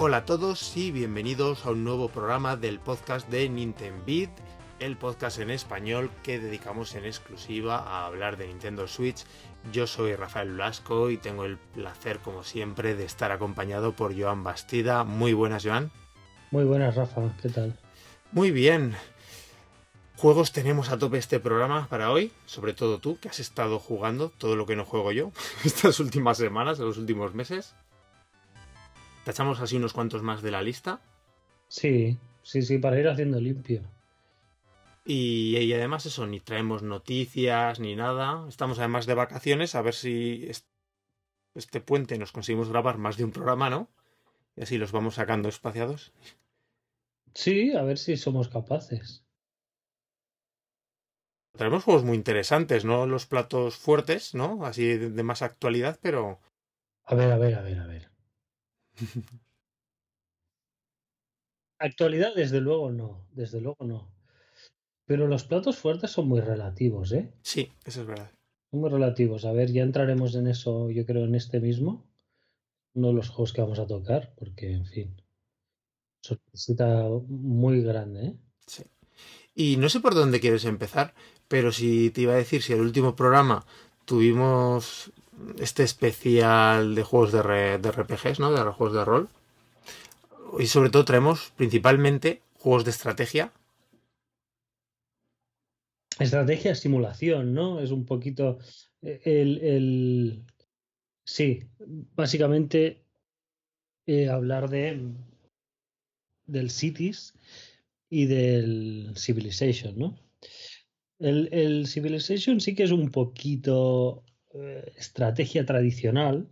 Hola a todos y bienvenidos a un nuevo programa del podcast de Nintendo Beat, el podcast en español que dedicamos en exclusiva a hablar de Nintendo Switch. Yo soy Rafael Blasco y tengo el placer, como siempre, de estar acompañado por Joan Bastida. Muy buenas, Joan. Muy buenas, Rafa. ¿Qué tal? Muy bien. Juegos tenemos a tope este programa para hoy, sobre todo tú, que has estado jugando todo lo que no juego yo estas últimas semanas, en los últimos meses. ¿Tachamos así unos cuantos más de la lista? Sí, sí, sí, para ir haciendo limpio. Y, además eso, ni traemos noticias ni nada. Estamos además de vacaciones, a ver si este puente nos conseguimos grabar más de un programa, ¿no? Y así los vamos sacando espaciados. Sí, a ver si somos capaces. Traemos juegos muy interesantes, ¿no? Los platos fuertes, ¿no? Así de más actualidad, pero... A ver, a ver, a ver, a ver. Actualidad, desde luego no, desde luego no. Pero los platos fuertes son muy relativos, ¿eh? Sí, eso es verdad. Son muy relativos. A ver, ya entraremos en eso, yo creo, en este mismo. Uno de los juegos que vamos a tocar, porque, en fin, sorpresita muy grande, ¿eh? Sí. Y no sé por dónde quieres empezar, pero si te iba a decir, si el último programa tuvimos este especial de juegos de, de RPGs, ¿no? De juegos de rol. Y sobre todo traemos principalmente juegos de estrategia. Estrategia, simulación, ¿no? Es un poquito eh, el... el... Sí, básicamente eh, hablar de del Cities y del Civilization, ¿no? El, el Civilization sí que es un poquito eh, estrategia tradicional,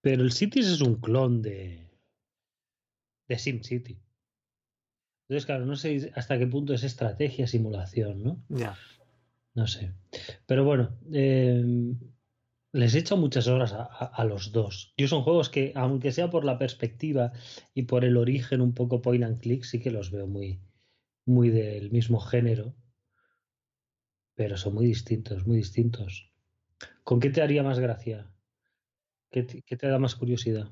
pero el Cities es un clon de, de SimCity. Entonces, claro, no sé hasta qué punto es estrategia, simulación, ¿no? Ya. No sé. Pero bueno, em, les he hecho muchas horas a, a, los dos. Yo son juegos que, aunque sea por la perspectiva y por el origen un poco point and click, sí que los veo muy, muy del mismo género pero son muy distintos, muy distintos. ¿Con qué te haría más gracia? ¿Qué te, da más curiosidad?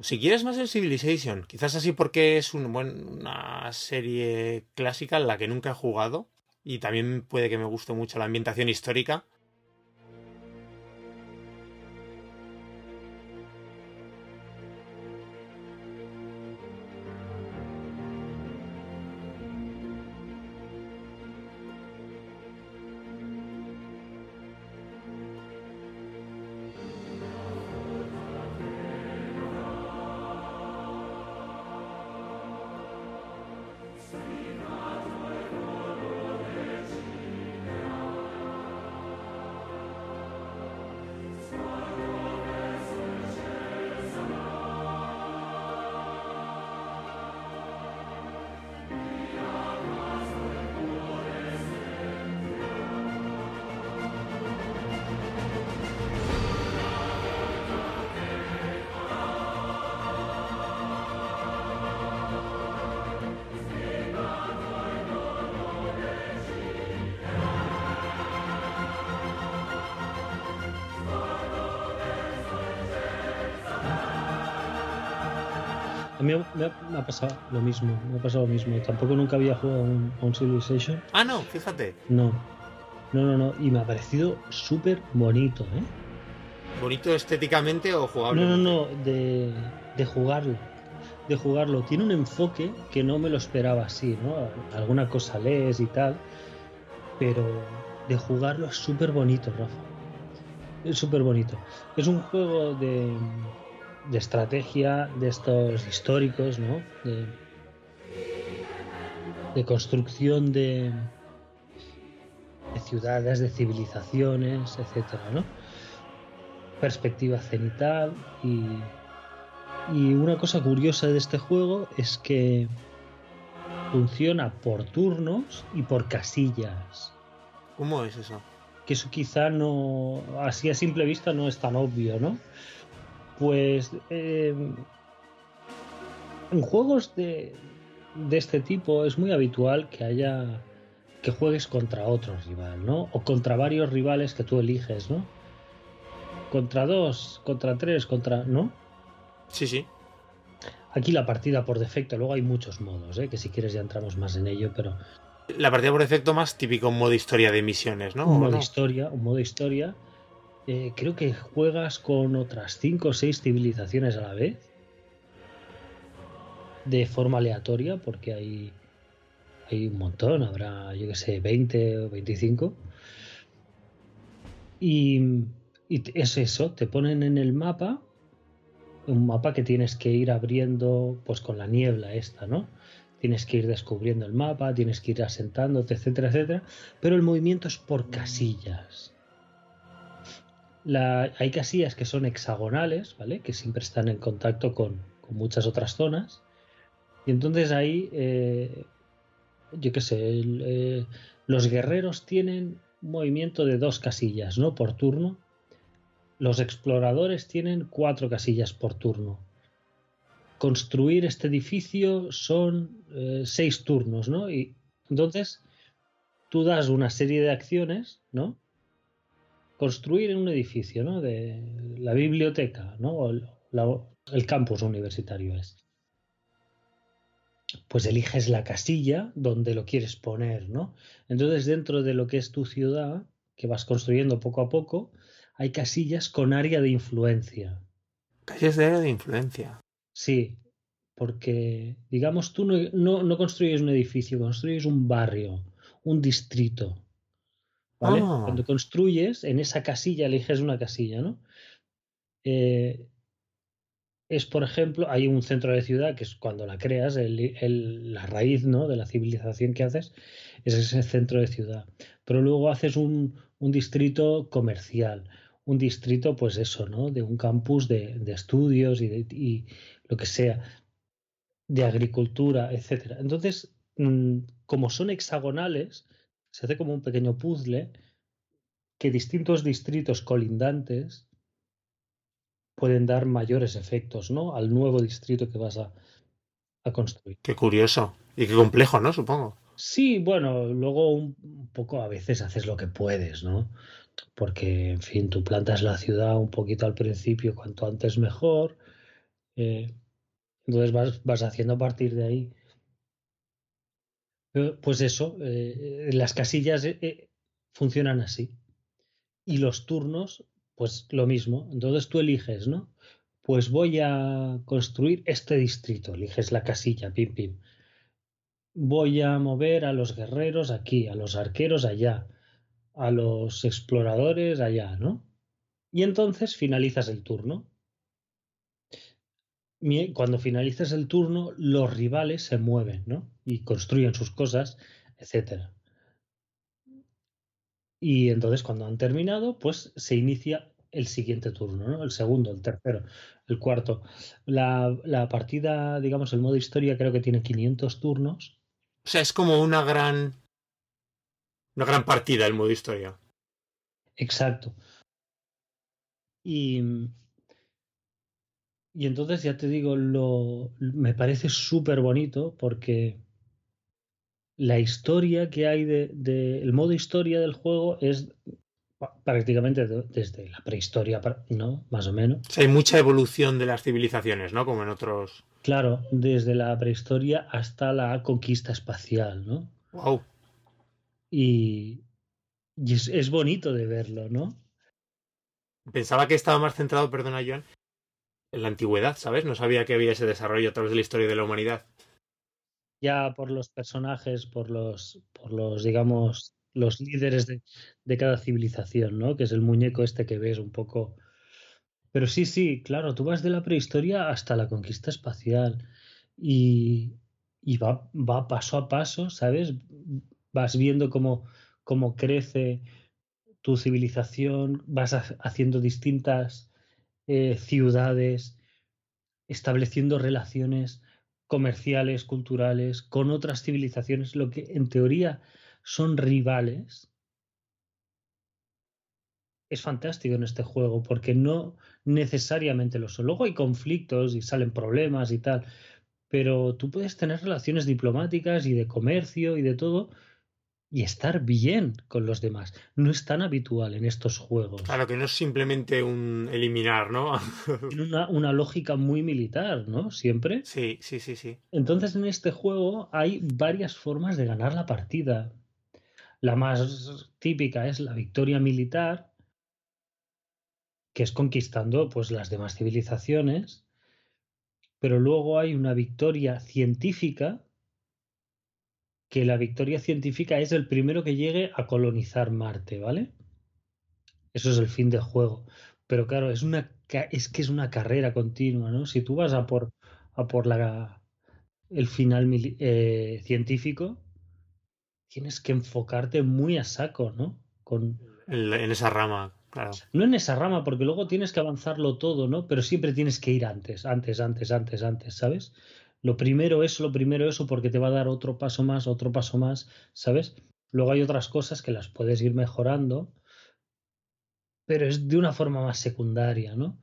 Si quieres más el Civilization, quizás así porque es una serie clásica en la que nunca he jugado y también puede que me guste mucho la ambientación histórica, me ha, pasado lo mismo, me ha pasado lo mismo. Tampoco nunca había jugado a un, Civilization. Ah, no, fíjate. No, no, no, no. Y me ha parecido súper bonito, ¿eh? ¿Bonito estéticamente o jugable? No, no, no, de, de jugarlo. De jugarlo. Tiene un enfoque que no me lo esperaba así, ¿no? Alguna cosa lees y tal. Pero de jugarlo es súper bonito, Rafa. Es súper bonito. Es un juego de de estrategia de estos históricos, ¿no? De, construcción de, de, ciudades, de civilizaciones, etcétera, ¿no? Perspectiva cenital y, y una cosa curiosa de este juego es que funciona por turnos y por casillas. ¿Cómo es eso? Que eso quizá no, así a simple vista no es tan obvio, ¿no? Pues eh, en juegos de, de este tipo es muy habitual que haya que juegues contra otro rival, ¿no? O contra varios rivales que tú eliges, ¿no? contra dos, contra tres, contra. ¿No? Sí, sí. Aquí la partida por defecto, luego hay muchos modos, ¿eh? que si quieres ya entramos más en ello, pero. La partida por defecto más típico modo historia de misiones, ¿no? Un modo historia, un modo historia. Eh, creo que juegas con otras cinco o seis civilizaciones a la vez. De forma aleatoria, porque hay, hay un montón, habrá, yo que sé, 20 o 25. Y, y es eso, te ponen en el mapa un mapa que tienes que ir abriendo pues con la niebla esta, ¿no? Tienes que ir descubriendo el mapa, tienes que ir asentándote, etcétera, etcétera, pero el movimiento es por casillas. Hay casillas que son hexagonales, ¿vale? Que siempre están en contacto con, muchas otras zonas. Y entonces ahí, eh, yo qué sé, eh, los guerreros tienen un movimiento de dos casillas, ¿no? Por turno los exploradores tienen cuatro casillas por turno. Construir este edificio son eh, seis turnos, ¿no? Y entonces tú das una serie de acciones, ¿no? Construir en un edificio, ¿no? De la biblioteca, ¿no? O el campus universitario es. Pues eliges la casilla donde lo quieres poner, ¿no? Entonces, dentro de lo que es tu ciudad, que vas construyendo poco a poco, hay casillas con área de influencia. Casillas de área de influencia. Sí, porque, digamos, tú no, construyes un edificio, construyes un barrio, un distrito. ¿Vale? Ah. Cuando construyes, en esa casilla eliges una casilla, ¿no? Eh, es, por ejemplo, hay un centro de ciudad que es cuando la creas, la raíz ¿no? de la civilización que haces es ese centro de ciudad. Pero luego haces un, un distrito comercial, un distrito, pues eso, ¿no? De un campus de, estudios y, de, lo que sea, de agricultura, etcétera. Entonces, mm, como son hexagonales, se hace como un pequeño puzzle que distintos distritos colindantes pueden dar mayores efectos, ¿no? Al nuevo distrito que vas a, a construir. Qué curioso y qué complejo, ¿no? Supongo. Sí, bueno, luego un poco a veces haces lo que puedes, ¿no? porque, en fin, tú plantas la ciudad un poquito al principio, cuanto antes mejor. Eh, entonces vas, vas, haciendo a partir de ahí. Pues eso, eh, las casillas eh, funcionan así. Y los turnos, pues lo mismo. Entonces tú eliges, ¿no? Pues voy a construir este distrito. Eliges la casilla, pim, pim. Voy a mover a los guerreros aquí, a los arqueros allá a los exploradores allá, ¿no? Y entonces finalizas el turno. Cuando finalizas el turno, los rivales se mueven, ¿no? Y construyen sus cosas, etc. Y entonces cuando han terminado, pues se inicia el siguiente turno, ¿no? El segundo, el tercero, el cuarto. La, la partida, digamos, el modo historia creo que tiene 500 turnos. O sea, es como una gran una gran partida el modo historia. Exacto. Y, y entonces ya te digo, lo, me parece súper bonito porque la historia que hay de, el modo historia del juego es prácticamente desde la prehistoria, ¿no? Más o menos. hay mucha evolución de las civilizaciones, ¿no? Como en otros. Claro, desde la prehistoria hasta la conquista espacial, ¿no? Wow. Y, es, bonito de verlo, ¿no? Pensaba que estaba más centrado, perdona, Joan, en la antigüedad, ¿sabes? No sabía que había ese desarrollo a través de la historia de la humanidad. Ya por los personajes, por los, por los digamos, los líderes de, de cada civilización, ¿no? Que es el muñeco este que ves un poco. Pero sí, sí, claro, tú vas de la prehistoria hasta la conquista espacial y, y va, va paso a paso, ¿sabes? vas viendo cómo, cómo crece tu civilización, vas haciendo distintas eh, ciudades, estableciendo relaciones comerciales, culturales, con otras civilizaciones, lo que en teoría son rivales. Es fantástico en este juego porque no necesariamente lo son. Luego hay conflictos y salen problemas y tal, pero tú puedes tener relaciones diplomáticas y de comercio y de todo y estar bien con los demás. No es tan habitual en estos juegos. Claro, que no es simplemente un eliminar, ¿no? Tiene una, una, lógica muy militar, ¿no? Siempre. Sí, sí, sí, sí. Entonces en este juego hay varias formas de ganar la partida. La más típica es la victoria militar, que es conquistando pues, las demás civilizaciones. Pero luego hay una victoria científica, que la victoria científica es el primero que llegue a colonizar Marte, ¿vale? Eso es el fin del juego. Pero claro, es una es que es una carrera continua, ¿no? Si tú vas a por a por la el final eh, científico, tienes que enfocarte muy a saco, ¿no? Con en esa rama, claro. No en esa rama, porque luego tienes que avanzarlo todo, ¿no? Pero siempre tienes que ir antes, antes, antes, antes, antes, ¿sabes? Lo primero es lo primero eso porque te va a dar otro paso más, otro paso más, ¿sabes? Luego hay otras cosas que las puedes ir mejorando, pero es de una forma más secundaria, ¿no?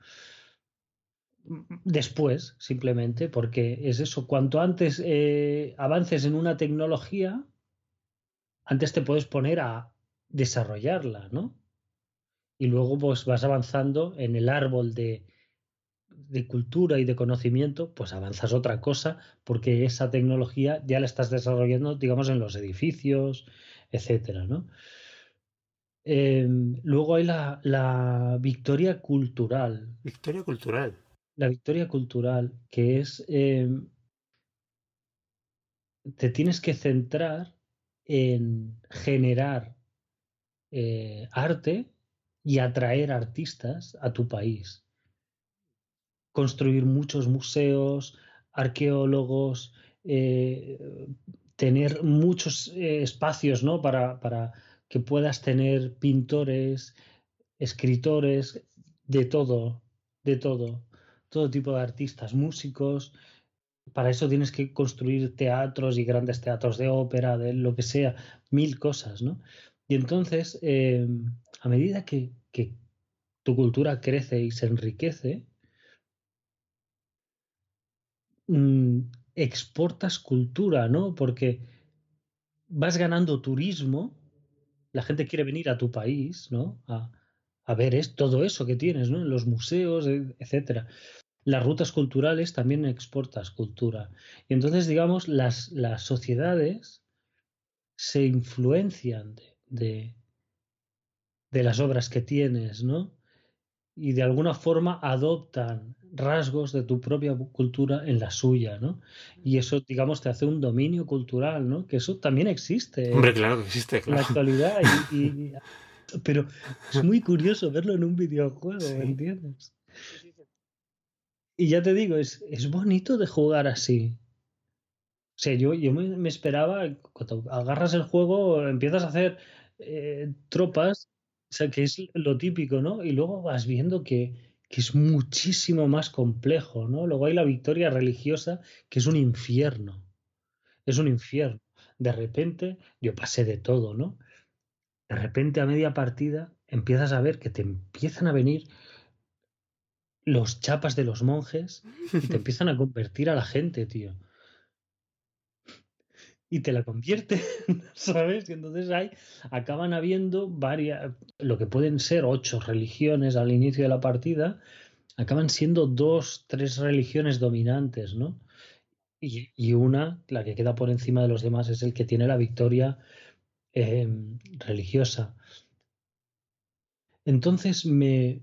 Después, simplemente, porque es eso, cuanto antes eh, avances en una tecnología, antes te puedes poner a desarrollarla, ¿no? Y luego pues vas avanzando en el árbol de, de cultura y de conocimiento, pues avanzas otra cosa porque esa tecnología ya la estás desarrollando, digamos, en los edificios, etcétera, ¿no? Em, luego hay la, la, victoria cultural. Victoria cultural. La victoria cultural, que es. Em, te tienes que centrar en generar eh, arte y atraer artistas a tu país construir muchos museos, arqueólogos, eh, tener muchos eh, espacios ¿no? para, para, que puedas tener pintores, escritores, de todo, de todo, todo tipo de artistas, músicos. Para eso tienes que construir teatros y grandes teatros de ópera, de lo que sea, mil cosas, ¿no? Y entonces, eh, a medida que, que tu cultura crece y se enriquece, Mm, exportas cultura, ¿no? Porque vas ganando turismo, la gente quiere venir a tu país, ¿no? A, ver es, todo eso que tienes, ¿no? En los museos, e, etcétera. Las rutas culturales también exportas cultura. Y entonces, digamos, las, las sociedades se influencian de, de las obras que tienes, ¿no? Y de alguna forma adoptan rasgos de tu propia cultura en la suya, ¿no? Y eso, digamos, te hace un dominio cultural, ¿no? Que eso también existe. Hombre, claro que existe, claro. En la actualidad. Y, pero es muy curioso verlo en un videojuego, ¿me entiendes? Y ya te digo, es, es bonito de jugar así. O sea, yo, yo me, esperaba, cuando agarras el juego, empiezas a hacer eh, tropas, o sea, que es lo típico, ¿no? Y luego vas viendo que, que es muchísimo más complejo, ¿no? Luego hay la victoria religiosa, que es un infierno. Es un infierno. De repente, yo pasé de todo, ¿no? De repente a media partida empiezas a ver que te empiezan a venir los chapas de los monjes y te empiezan a convertir a la gente, tío y te la convierte, ¿sabes? Y entonces hay, acaban habiendo varias, lo que pueden ser ocho religiones al inicio de la partida, acaban siendo dos, tres religiones dominantes, ¿no? Y, una, la que queda por encima de los demás, es el que tiene la victoria em, religiosa. Entonces me,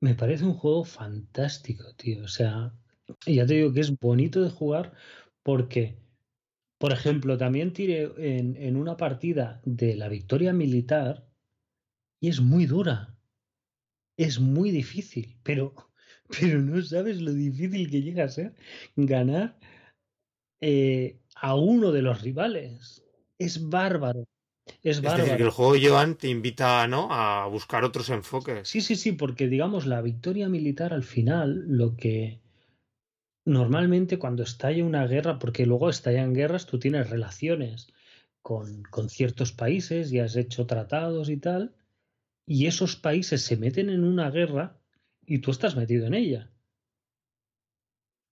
me parece un juego fantástico, tío. O sea, ya te digo que es bonito de jugar porque por ejemplo, también tiré en, una partida de la victoria militar y es muy dura. Es muy difícil, pero, pero no sabes lo difícil que llega a ser ganar eh, a uno de los rivales. Es bárbaro. Es, bárbaro. decir, que el juego Joan te invita ¿no? a buscar otros enfoques. Sí, sí, sí, porque digamos la victoria militar al final lo que normalmente cuando estalla una guerra, porque luego estallan guerras, tú tienes relaciones con, con ciertos países y has hecho tratados y tal, y esos países se meten en una guerra y tú estás metido en ella.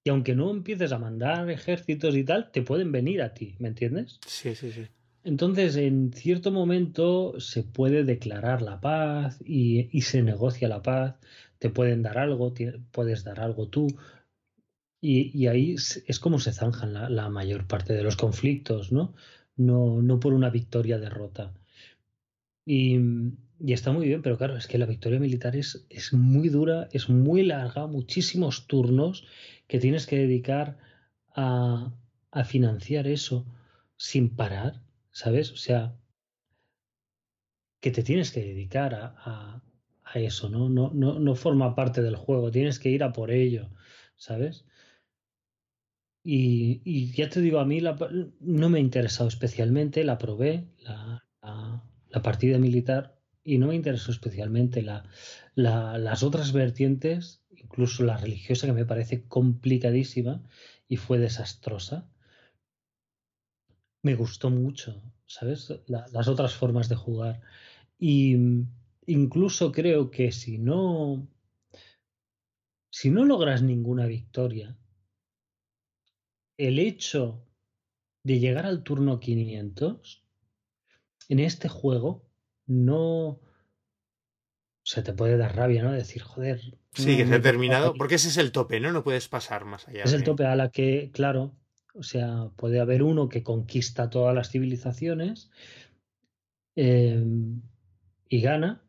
Y aunque no empieces a mandar ejércitos y tal, te pueden venir a ti, ¿me entiendes? Sí, sí, sí. entonces, en cierto momento se puede declarar la paz y, y, se negocia la paz. Te pueden dar algo, puedes dar algo tú. Y, ahí es como se zanjan la, mayor parte de los conflictos, ¿no? No, no por una victoria-derrota. Y, y, está muy bien, pero claro, es que la victoria militar es, muy dura, es muy larga, muchísimos turnos que tienes que dedicar a, financiar eso sin parar ¿sabes? O sea, que te tienes que dedicar a, eso. No, ¿no? no forma parte del juego, tienes que ir a por ello, ¿sabes? Y, ya te digo, a mí la, no me ha interesado especialmente, la probé, la, la, la partida militar, y no me interesó especialmente la, las otras vertientes, incluso la religiosa, que me parece complicadísima y fue desastrosa me gustó mucho, ¿sabes? La, las otras formas de jugar. Y incluso creo que si no. Si no logras ninguna victoria, el hecho de llegar al turno 500 en este juego no. Se te puede dar rabia, ¿no? Decir, joder. Sí, que se ha terminado. Porque ese es el tope, ¿no? No puedes pasar más allá. Es el tope a la que, claro, o sea, puede haber uno que conquista todas las civilizaciones eh, y gana.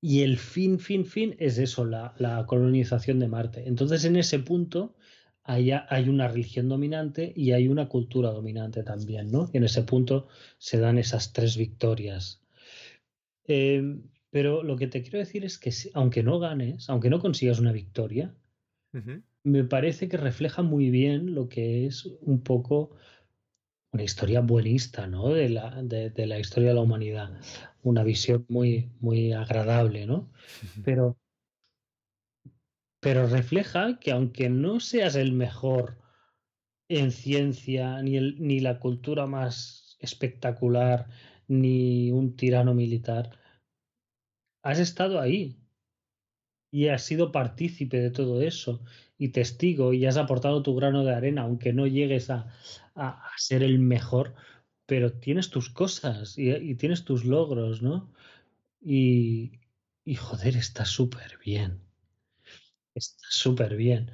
Y el fin, fin, fin es eso, la, la, colonización de Marte. Entonces, en ese punto hay, hay una religión dominante y hay una cultura dominante también, ¿no? Y en ese punto se dan esas tres victorias. Eh, pero lo que te quiero decir es que aunque no ganes, aunque no consigas una victoria, uh -huh me parece que refleja muy bien lo que es un poco una historia buenista, ¿no? De la, de, de la historia de la humanidad. Una visión muy, muy agradable, ¿no? Pero, pero refleja que aunque no seas el mejor en ciencia, ni, el, ni la cultura más espectacular, ni un tirano militar, has estado ahí y has sido partícipe de todo eso y testigo y has aportado tu grano de arena, aunque no llegues a, a, ser el mejor, pero tienes tus cosas y, y tienes tus logros, ¿no? Y, y joder, está súper bien. Está súper bien.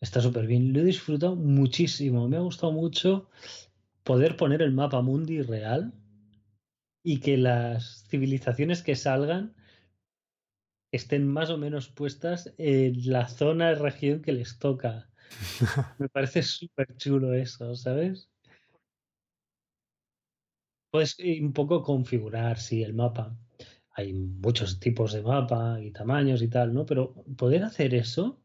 Está súper bien. Lo he disfrutado muchísimo. Me ha gustado mucho poder poner el mapa mundi real y que las civilizaciones que salgan estén más o menos puestas en la zona, región que les toca. Me parece súper chulo eso, ¿sabes? Puedes un poco configurar, sí, el mapa. Hay muchos tipos de mapa y tamaños y tal, ¿no? Pero poder hacer eso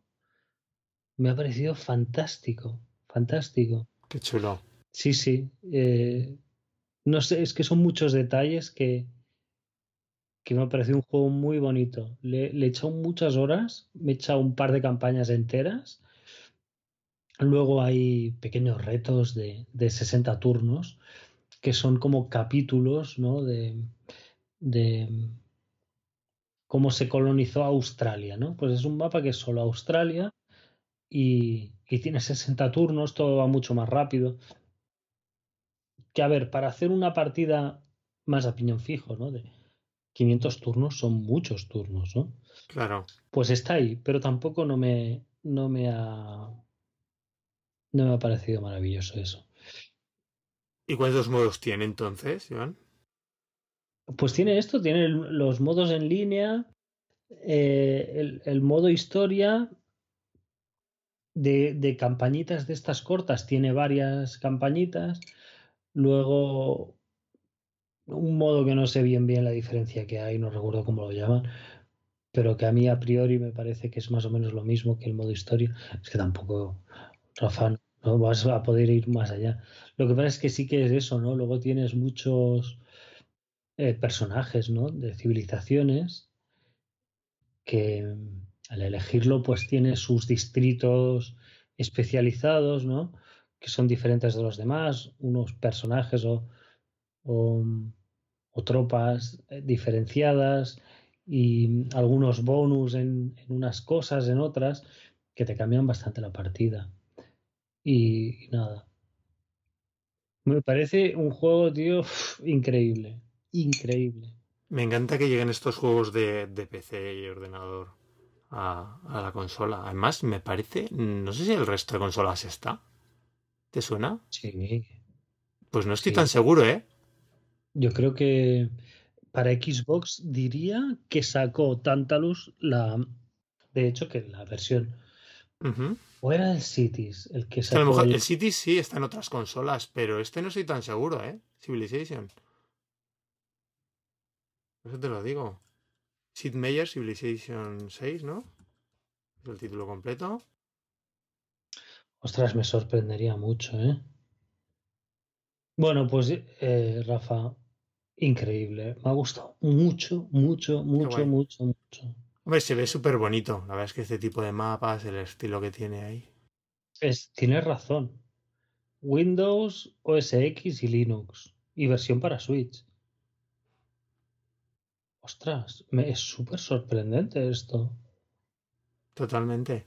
me ha parecido fantástico, fantástico. Qué chulo. Sí, sí. Eh, no sé, es que son muchos detalles que, que me ha parecido un juego muy bonito. Le, le he echado muchas horas, me he echado un par de campañas enteras. Luego hay pequeños retos de, de 60 turnos, que son como capítulos ¿no? de, de cómo se colonizó Australia. ¿no? Pues es un mapa que es solo Australia y, y tiene 60 turnos, todo va mucho más rápido. Que a ver, para hacer una partida más a piñón fijo, ¿no? De, 500 turnos son muchos turnos, ¿no? Claro. Pues está ahí, pero tampoco no me, no me ha. No me ha parecido maravilloso eso. ¿Y cuántos modos tiene entonces, Iván? Pues tiene esto, tiene los modos en línea, eh, el, modo historia de, de campañitas de estas cortas, tiene varias campañitas, luego un modo que no sé bien bien la diferencia que hay, no recuerdo cómo lo llaman, pero que a mí a priori me parece que es más o menos lo mismo que el modo historia. Es que tampoco, Rafa, no vas a poder ir más allá. Lo que pasa es que sí que es eso, ¿no? Luego tienes muchos eh, personajes, ¿no? De civilizaciones que al elegirlo pues tiene sus distritos especializados, ¿no? Que son diferentes de los demás, unos personajes o o, tropas diferenciadas y algunos bonus en, en, unas cosas, en otras, que te cambian bastante la partida. Y, y, nada. Me parece un juego, tío, increíble. Increíble. Me encanta que lleguen estos juegos de, PC y ordenador a, la consola. Además, me parece. No sé si el resto de consolas está. ¿Te suena? Sí. Pues no estoy tan seguro, ¿eh? Yo creo que para Xbox diría que sacó Tantalus la. De hecho, que la versión ¿O era el Cities el que sacó? A lo mejor el... Cities sí está en otras consolas, pero este no estoy tan seguro, ¿eh? Civilization. Eso te lo digo. Sid Meier, Civilization 6, ¿no? Es el título completo. Ostras, me sorprendería mucho, ¿eh? Bueno, pues eh, Rafa, increíble. Me ha gustado mucho, mucho, mucho, mucho, mucho. Hombre, se ve súper bonito. La verdad es que este tipo de mapas, el estilo que tiene ahí. Es, tienes razón. Windows, OS X y Linux. Y versión para Switch. Ostras, me, es súper sorprendente esto. Totalmente.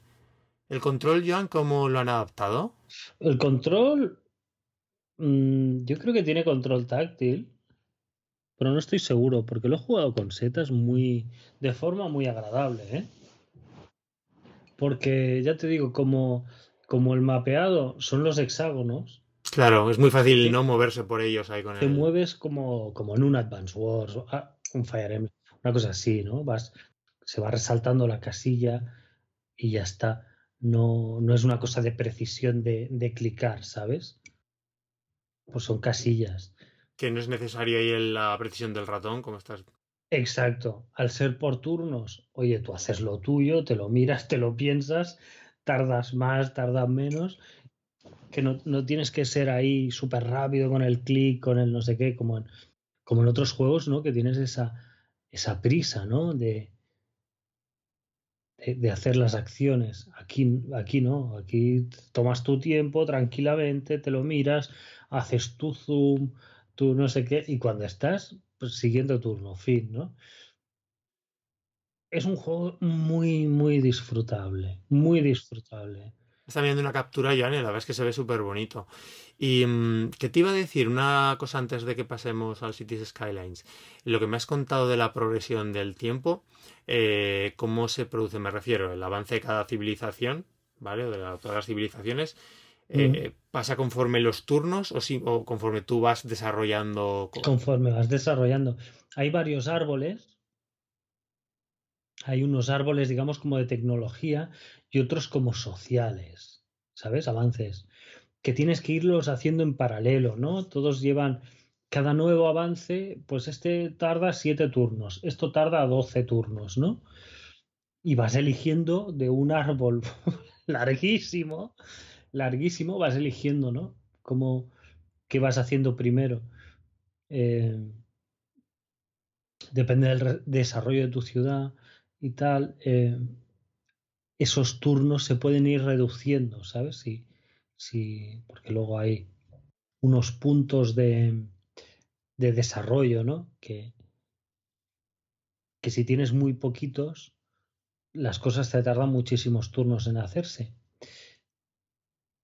¿El control, Joan, cómo lo han adaptado? El control. Mm, yo creo que tiene control táctil pero no estoy seguro porque lo he jugado con setas muy de forma muy agradable, ¿eh? Porque ya te digo, como, como el mapeado son los hexágonos. Claro, es muy fácil no moverse por ellos ahí con Te mueves como, como en un Advance Wars, ah, un Fire Emblem, una cosa así, ¿no? Vas, se va resaltando la casilla y ya está. No, no es una cosa de precisión de, de clicar, ¿sabes? Pues son casillas que no es necesario ahí la precisión del ratón, como estás. Exacto. Al ser por turnos, oye, tú haces lo tuyo, te lo miras, te lo piensas, tardas más, tardas menos, que no, tienes que ser ahí súper rápido con el clic, con el no sé qué, como en, como en otros juegos, ¿no? Que tienes esa, esa prisa, ¿no? De, de, hacer las acciones. Aquí, aquí no, aquí tomas tu tiempo tranquilamente, te lo miras, haces tu zoom, tú no sé qué, y cuando estás, pues siguiendo turno, fin, ¿no? Es un juego muy, muy disfrutable, muy disfrutable. Está viendo una captura, ya, la verdad es que se ve súper bonito. Y mm, que te iba a decir una cosa antes de que pasemos al Cities Skylines. Lo que me has contado de la progresión del tiempo, eh, cómo se produce, me refiero, el avance de cada civilización, ¿vale? de todas las civilizaciones, eh, ¿Pasa conforme los turnos o, si, o conforme tú vas desarrollando? Conforme vas desarrollando. Hay varios árboles. Hay unos árboles, digamos, como de tecnología y otros como sociales, ¿sabes? Avances. Que tienes que irlos haciendo en paralelo, ¿no? Todos llevan, cada nuevo avance, pues este tarda siete turnos, esto tarda doce turnos, ¿no? Y vas eligiendo de un árbol larguísimo larguísimo, vas eligiendo, ¿no? Cómo, qué vas haciendo primero. Eh, depende del desarrollo de tu ciudad y tal. Eh, esos turnos se pueden ir reduciendo, ¿sabes? Si, si, porque luego hay unos puntos de, de desarrollo, ¿no? Que, que si tienes muy poquitos, las cosas te tardan muchísimos turnos en hacerse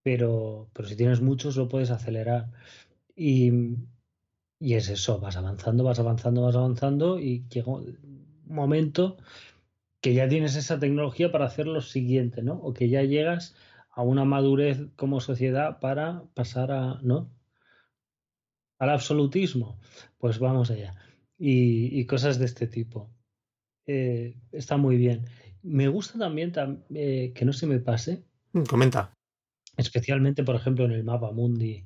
pero, pero si tienes muchos lo puedes acelerar. Y, y es eso, vas avanzando, vas avanzando, vas avanzando y llega un momento que ya tienes esa tecnología para hacer lo siguiente, ¿no? O que ya llegas a una madurez como sociedad para pasar a, ¿no? Al absolutismo. Pues vamos allá. Y, cosas de este tipo. Eh, está muy bien. Me gusta también eh, que no se me pase. Mm, comenta especialmente por ejemplo en el mapa mundi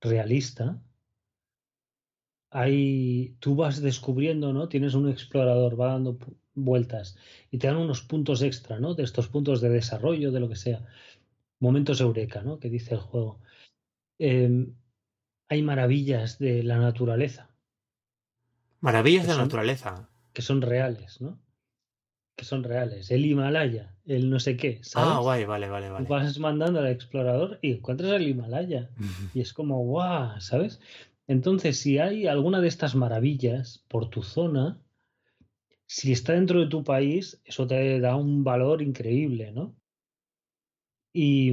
realista, ahí tú vas descubriendo, ¿no? Tienes un explorador, va dando vueltas y te dan unos puntos extra, ¿no? De estos puntos de desarrollo, de lo que sea. Momentos eureka, ¿no? Que dice el juego. Em, hay maravillas de la naturaleza. Maravillas de la naturaleza. Que son reales, ¿no? que son reales. El Himalaya, el no sé qué, ¿sabes? Ah, guay, vale, vale, vale. Vas mandando al explorador y encuentras el Himalaya. y es como, guau, ¿sabes? Entonces, si hay alguna de estas maravillas por tu zona, si está dentro de tu país, eso te da un valor increíble, ¿no? Y,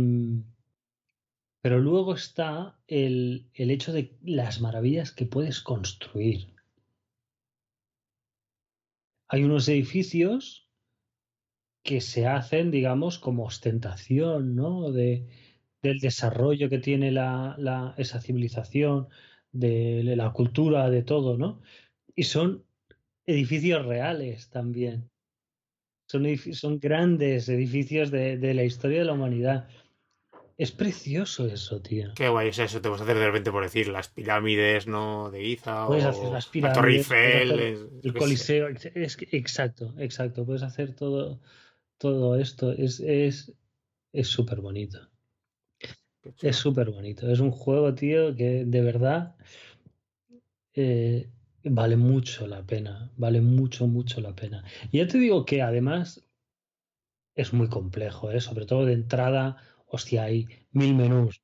Pero luego está el, el hecho de las maravillas que puedes construir. Hay unos edificios que se hacen, digamos, como ostentación, ¿no? De, del desarrollo que tiene la, la, esa civilización, de la cultura, de todo, ¿no? Y son edificios reales también. Son, son grandes edificios de, de, la historia de la humanidad. Es precioso eso, tío. Qué guay, o sea, eso te vas a hacer de repente por decir las pirámides, ¿no? De Giza. Puedes o hacer las pirámides. La Torre Eiffel. El Coliseo. Es, exacto, exacto. Puedes hacer todo, todo esto. Es súper es, bonito. Es súper bonito. Es un juego, tío, que de verdad eh, vale mucho la pena. Vale mucho, mucho la pena. Y ya te digo que además es muy complejo, ¿eh? sobre todo de entrada. Hostia, hay mil menús,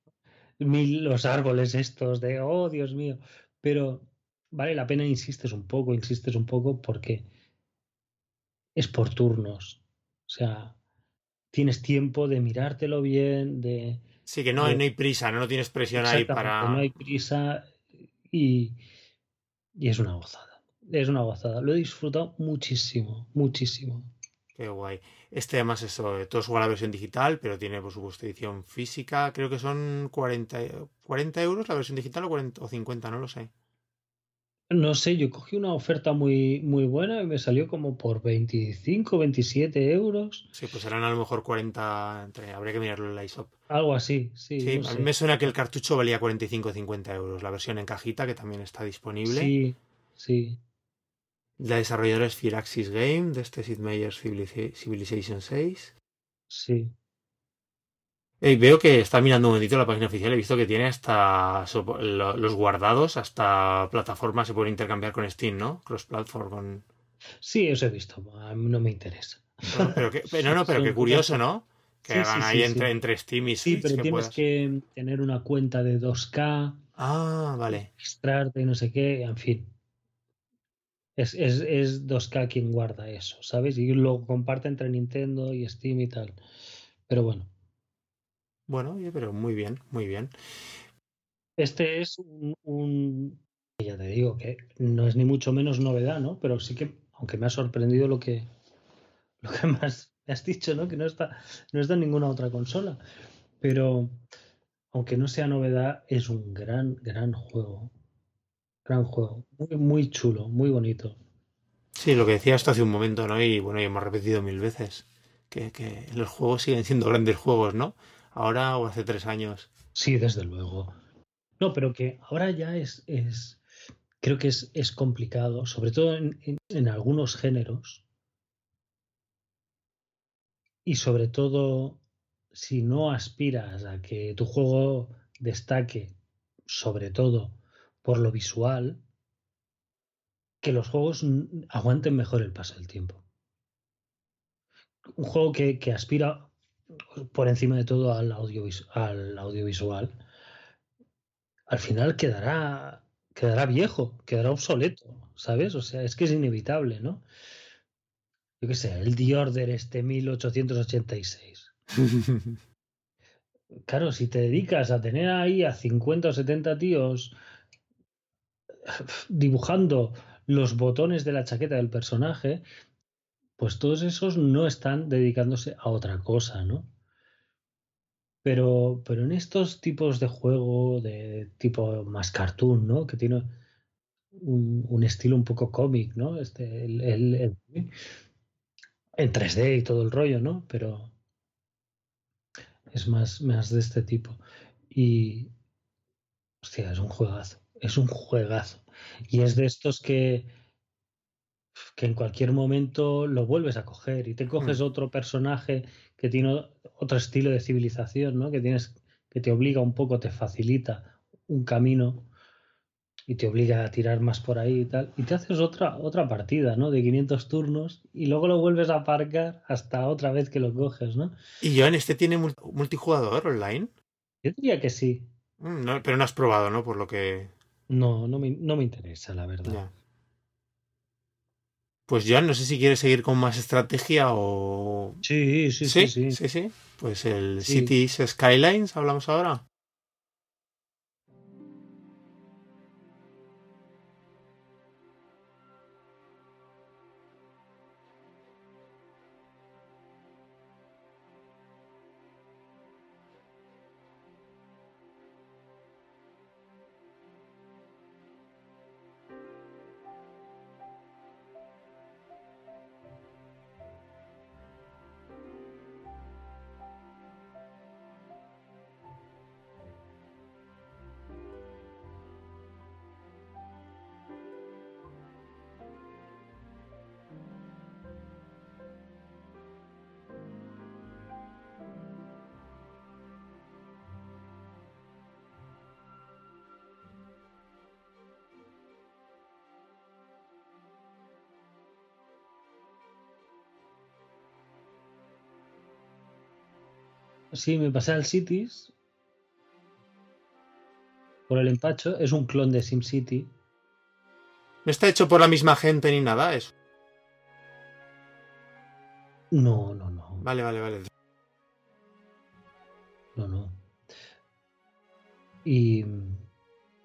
mil los árboles estos de, oh, Dios mío. Pero vale la pena, insistes un poco, insistes un poco porque es por turnos. O sea, tienes tiempo de mirártelo bien, de Sí, que no, de- no hay prisa, no, no tienes presión ahí para. no hay prisa y, y es una gozada. Es una gozada. Lo he disfrutado muchísimo, muchísimo. Qué guay. Este además todo es igual a la versión digital, pero tiene por supuesto edición física. Creo que son 40, e- 40 euros la versión digital o, 40 o 50, no lo sé. No sé, yo cogí una oferta muy, muy buena y me salió como por 25, 27 euros, Sí, pues serán a lo mejor 40, entre, habría que mirarlo en la iShop. algo así, sí, Sí, no a mí sé. me suena que el cartucho valía 45 o 50 euros, la versión en cajita que también está disponible. Sí, sí. La desarrolladora es Firaxis Game, de este Sid Meier's Civiliza- Civilization 6. Sí. Eh, veo que está mirando un momentito la página oficial. He visto que tiene hasta lo- los guardados, hasta plataformas se pueden intercambiar con Steam, ¿no? Cross-platform con. Sí, eso he visto. No me interesa. Bueno, pero que, pero no, no, pero qué curioso, ¿no? Que Sí, hagan sí, ahí sí, entre, sí. entre Steam y Sí, Switch pero que tienes puedas. que tener una cuenta de 2K, Ah, vale. registrarte y no sé qué, en fin. Es, es, es 2K quien guarda eso, ¿sabes? Y lo comparte entre Nintendo y Steam y tal. Pero bueno, Bueno, pero muy bien, muy bien. este es un, un- Ya te digo que no es ni mucho menos novedad, ¿no? Pero sí que, aunque me ha sorprendido lo que, lo que más me has dicho, ¿no? Que no está, no está en ninguna otra consola. Pero, aunque no sea novedad, es un gran, gran juego. Gran juego. Muy, muy chulo, muy bonito. Sí, lo que decía esto hace un momento, ¿no? Y bueno, y hemos repetido mil veces que, que los juegos siguen siendo grandes juegos, ¿no? Ahora o hace tres años. Sí, desde luego. No, pero que ahora ya es, es creo que es, es complicado, sobre todo en, en- algunos géneros. Y sobre todo, si no aspiras a que tu juego destaque, sobre todo por lo visual, que los juegos aguanten mejor el paso del tiempo. Un juego que, que aspira por encima de todo al, al audiovisual, al final quedará, quedará viejo, quedará obsoleto, ¿sabes? O sea, es que es inevitable, ¿no? Yo qué sé, el The Order este 1886. Claro, si te dedicas a tener ahí a 50 o 70 tíos dibujando los botones de la chaqueta del personaje, pues todos esos no están dedicándose a otra cosa, ¿no? Pero, pero en estos tipos de juego de tipo más cartoon, ¿no? Que tiene un, estilo un poco cómic, ¿no? Este, el, el- el- en 3D y todo el rollo, ¿no? Pero es más, más de este tipo. Y, hostia, es un juegazo. Es un juegazo. Y es de estos que, que en cualquier momento lo vuelves a coger y te coges Hmm. otro personaje que tiene otro estilo de civilización, ¿no? Que tienes, que te obliga un poco, te facilita un camino y te obliga a tirar más por ahí y tal. Y te haces otra, otra partida, ¿no? De 500 turnos y luego lo vuelves a aparcar hasta otra vez que lo coges, ¿no? Y Joan, ¿este tiene mul- multijugador online? Yo diría que sí. Mm, no, pero no has probado, ¿no? Por lo que. No, no me, no me interesa, la verdad. Pues Joan, no sé si quieres seguir con más estrategia o. Sí, sí, sí, sí. sí, sí. Pues el Sí. Cities Skylines, hablamos ahora. Sí, me pasé al Cities por el empacho. Es un clon de SimCity. ¿No está hecho por la misma gente ni nada eso? No, no, no. Vale, vale, vale. No, no. Y,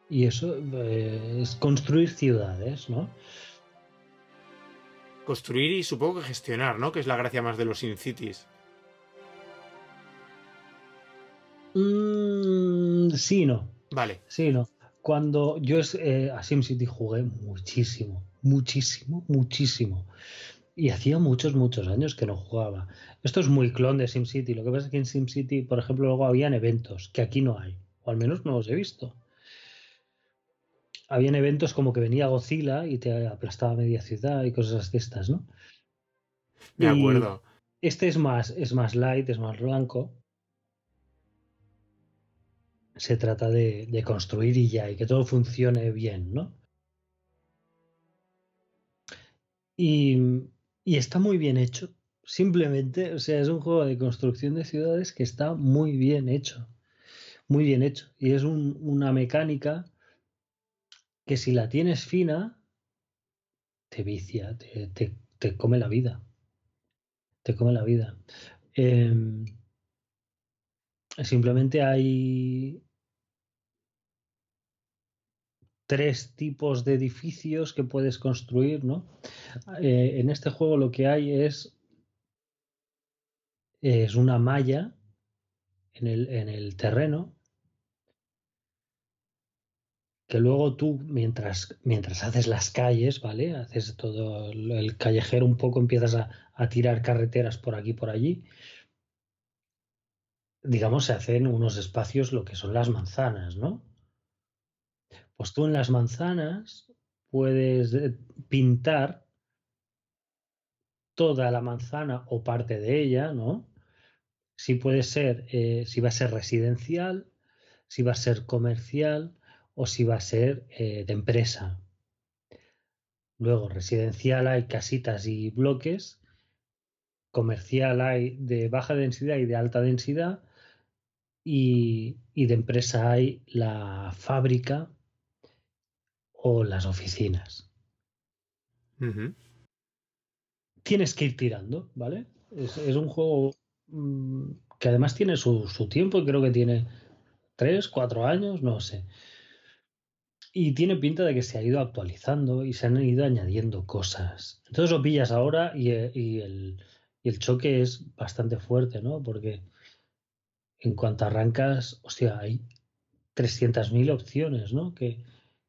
y eso eh, es construir ciudades, ¿no? Construir y supongo que gestionar, ¿no? Que es la gracia más de los SimCities. Mm, sí, no. Vale. Sí, no. Cuando yo eh, a SimCity jugué muchísimo, muchísimo, muchísimo. Y hacía muchos, muchos años que no jugaba. Esto es muy clon de SimCity. Lo que pasa es que en SimCity, por ejemplo, luego habían eventos que aquí no hay. O al menos no los he visto. Habían eventos como que venía Godzilla y te aplastaba media ciudad y cosas de estas, ¿no? Me acuerdo. este es más, es más light, es más blanco. Se trata de, de construir y ya, y que todo funcione bien, ¿no? Y, y está muy bien hecho. Simplemente, o sea, es un juego de construcción de ciudades que está muy bien hecho. Muy bien hecho. Y es un- una mecánica que si la tienes fina, te vicia, te, te- te come la vida. Te come la vida. Em, simplemente hay tres tipos de edificios que puedes construir, ¿no? Eh, en este juego lo que hay es, es una malla en el, en el terreno que luego tú, mientras, mientras haces las calles, ¿vale? Haces todo el, callejero un poco, empiezas a, a tirar carreteras por aquí, por allí. Digamos, se hacen unos espacios, lo que son las manzanas, ¿no? Pues tú en las manzanas puedes eh, pintar toda la manzana o parte de ella, ¿no? Si puede ser, eh, si va a ser residencial, si va a ser comercial o si va a ser eh, de empresa. Luego, residencial hay casitas y bloques, comercial hay de baja densidad y de alta densidad, y, y de empresa hay la fábrica o las oficinas. Tienes que ir tirando, ¿vale? Es, es un juego mm, que además tiene su, su tiempo y creo que tiene tres, cuatro años, no sé. Y tiene pinta de que se ha ido actualizando y se han ido añadiendo cosas. Entonces lo pillas ahora y, eh, y el, y el choque es bastante fuerte, ¿no? Porque en cuanto arrancas, hostia, hay 300.000 opciones, ¿no? Que,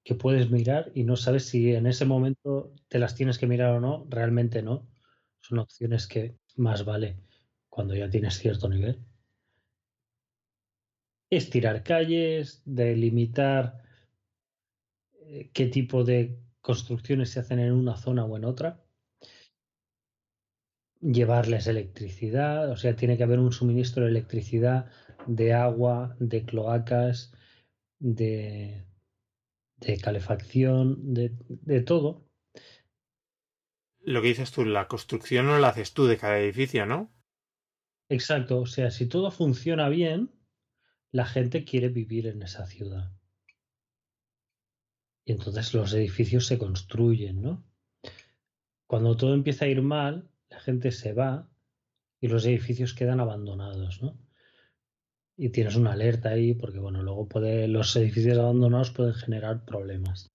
que puedes mirar y no sabes si en ese momento te las tienes que mirar o no. Realmente no. Son opciones que más vale cuando ya tienes cierto nivel. Estirar calles, delimitar eh, qué tipo de construcciones se hacen en una zona o en otra. Llevarles electricidad, o sea, tiene que haber un suministro de electricidad, de agua, de cloacas, de, de calefacción, de, de todo. Lo que dices tú, la construcción no la haces tú de cada edificio, ¿no? Exacto, o sea, si todo funciona bien, la gente quiere vivir en esa ciudad. Y entonces los edificios se construyen, ¿no? Cuando todo empieza a ir mal, la gente se va y los edificios quedan abandonados, ¿no? Y tienes una alerta ahí porque, bueno, luego puede, los edificios abandonados pueden generar problemas.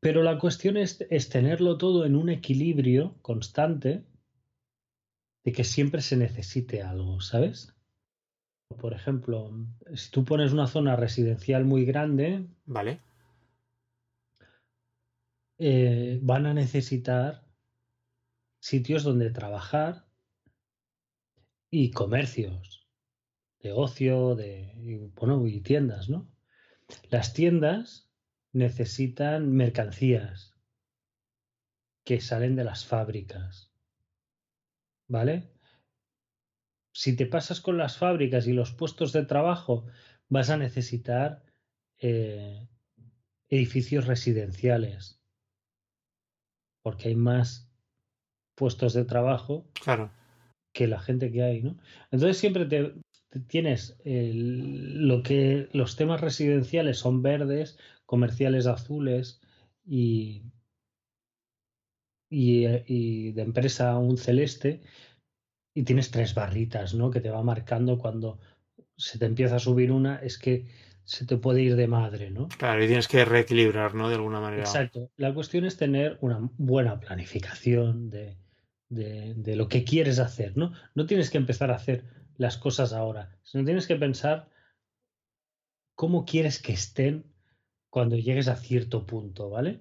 Pero la cuestión es, es tenerlo todo en un equilibrio constante de que siempre se necesite algo, ¿sabes? Por ejemplo, si tú pones una zona residencial muy grande, Vale. eh, van a necesitar sitios donde trabajar y comercios de ocio, de y, bueno, y tiendas, ¿no? Las tiendas necesitan mercancías que salen de las fábricas, ¿vale? Si te pasas con las fábricas y los puestos de trabajo, vas a necesitar eh, edificios residenciales, porque hay más puestos de trabajo Claro. que la gente que hay, ¿no? Entonces siempre te, tienes lo que los temas residenciales son verdes, comerciales azules y, y, de empresa un celeste y tienes tres barritas, ¿no? Que te va marcando cuando se te empieza a subir una, es que se te puede ir de madre, ¿no? Claro, y tienes que reequilibrar, ¿no? De alguna manera. Exacto. La cuestión es tener una buena planificación de, de, lo que quieres hacer, ¿no? No tienes que empezar a hacer las cosas ahora, sino tienes que pensar cómo quieres que estén cuando llegues a cierto punto, ¿vale?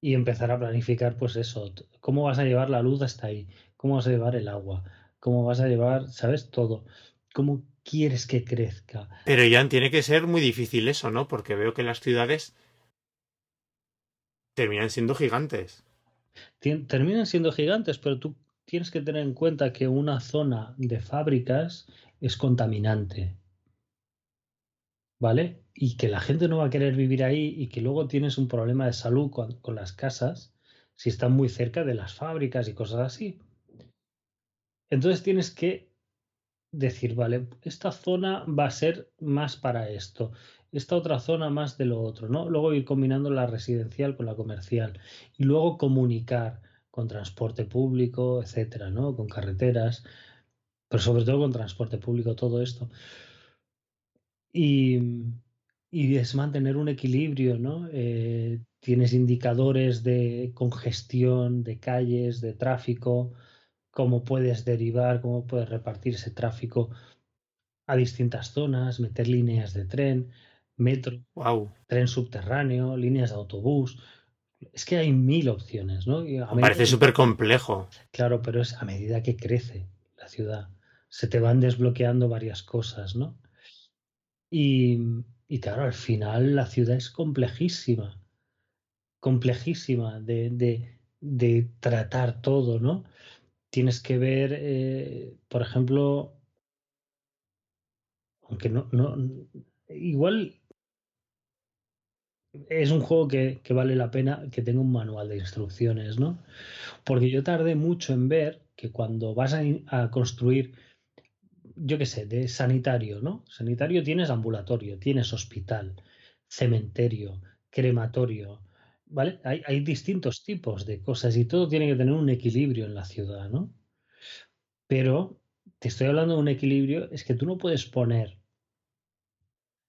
Y empezar a planificar, pues eso, cómo vas a llevar la luz hasta ahí, cómo vas a llevar el agua, cómo vas a llevar, ¿sabes? Todo. ¿Cómo quieres que crezca? Pero ya tiene que ser muy difícil eso, ¿no? Porque veo que las ciudades terminan siendo gigantes terminan siendo gigantes, pero tú tienes que tener en cuenta que una zona de fábricas es contaminante. ¿Vale? Y que la gente no va a querer vivir ahí y que luego tienes un problema de salud con, con las casas si están muy cerca de las fábricas y cosas así. Entonces tienes que decir, vale, esta zona va a ser más para esto, esta otra zona más de lo otro, ¿no? Luego ir combinando la residencial con la comercial y luego comunicar con transporte público, etcétera, ¿no? Con carreteras, pero sobre todo con transporte público, todo esto. Y, y es mantener un equilibrio, ¿no? Eh, tienes indicadores de congestión, de calles, de tráfico, cómo puedes derivar, cómo puedes repartir ese tráfico a distintas zonas, meter líneas de tren, metro, tren subterráneo, líneas de autobús. Es que hay mil opciones, ¿no? Parece súper complejo. Claro, pero es a medida que crece la ciudad. Se te van desbloqueando varias cosas, ¿no? Y, y claro, al final la ciudad es complejísima. Complejísima de, de, de tratar todo, ¿no? Tienes que ver, eh, por ejemplo, aunque no, no, igual es un juego que, vale la pena que tenga un manual de instrucciones, ¿no? Porque yo tardé mucho en ver que cuando vas a, construir, yo qué sé, de sanitario, ¿no? Sanitario tienes ambulatorio, tienes hospital, cementerio, crematorio, ¿vale? Hay, hay distintos tipos de cosas y todo tiene que tener un equilibrio en la ciudad, ¿no? Pero te estoy hablando de un equilibrio, es que tú no puedes poner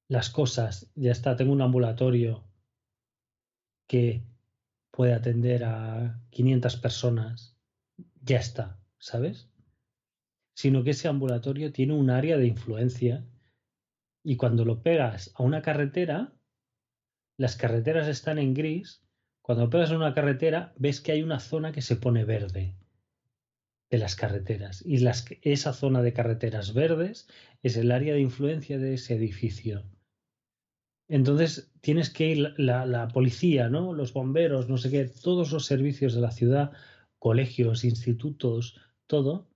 las cosas, ya está, tengo un ambulatorio que puede atender a 500 personas, ya está, ¿sabes? Sino que ese ambulatorio tiene un área de influencia y cuando lo pegas a una carretera, las carreteras están en gris, cuando lo pegas a una carretera ves que hay una zona que se pone verde de las carreteras y esa zona de carreteras verdes es el área de influencia de ese edificio. Entonces tienes que ir la, policía, ¿no? Los bomberos, no sé qué, todos los servicios de la ciudad, colegios, institutos, todo.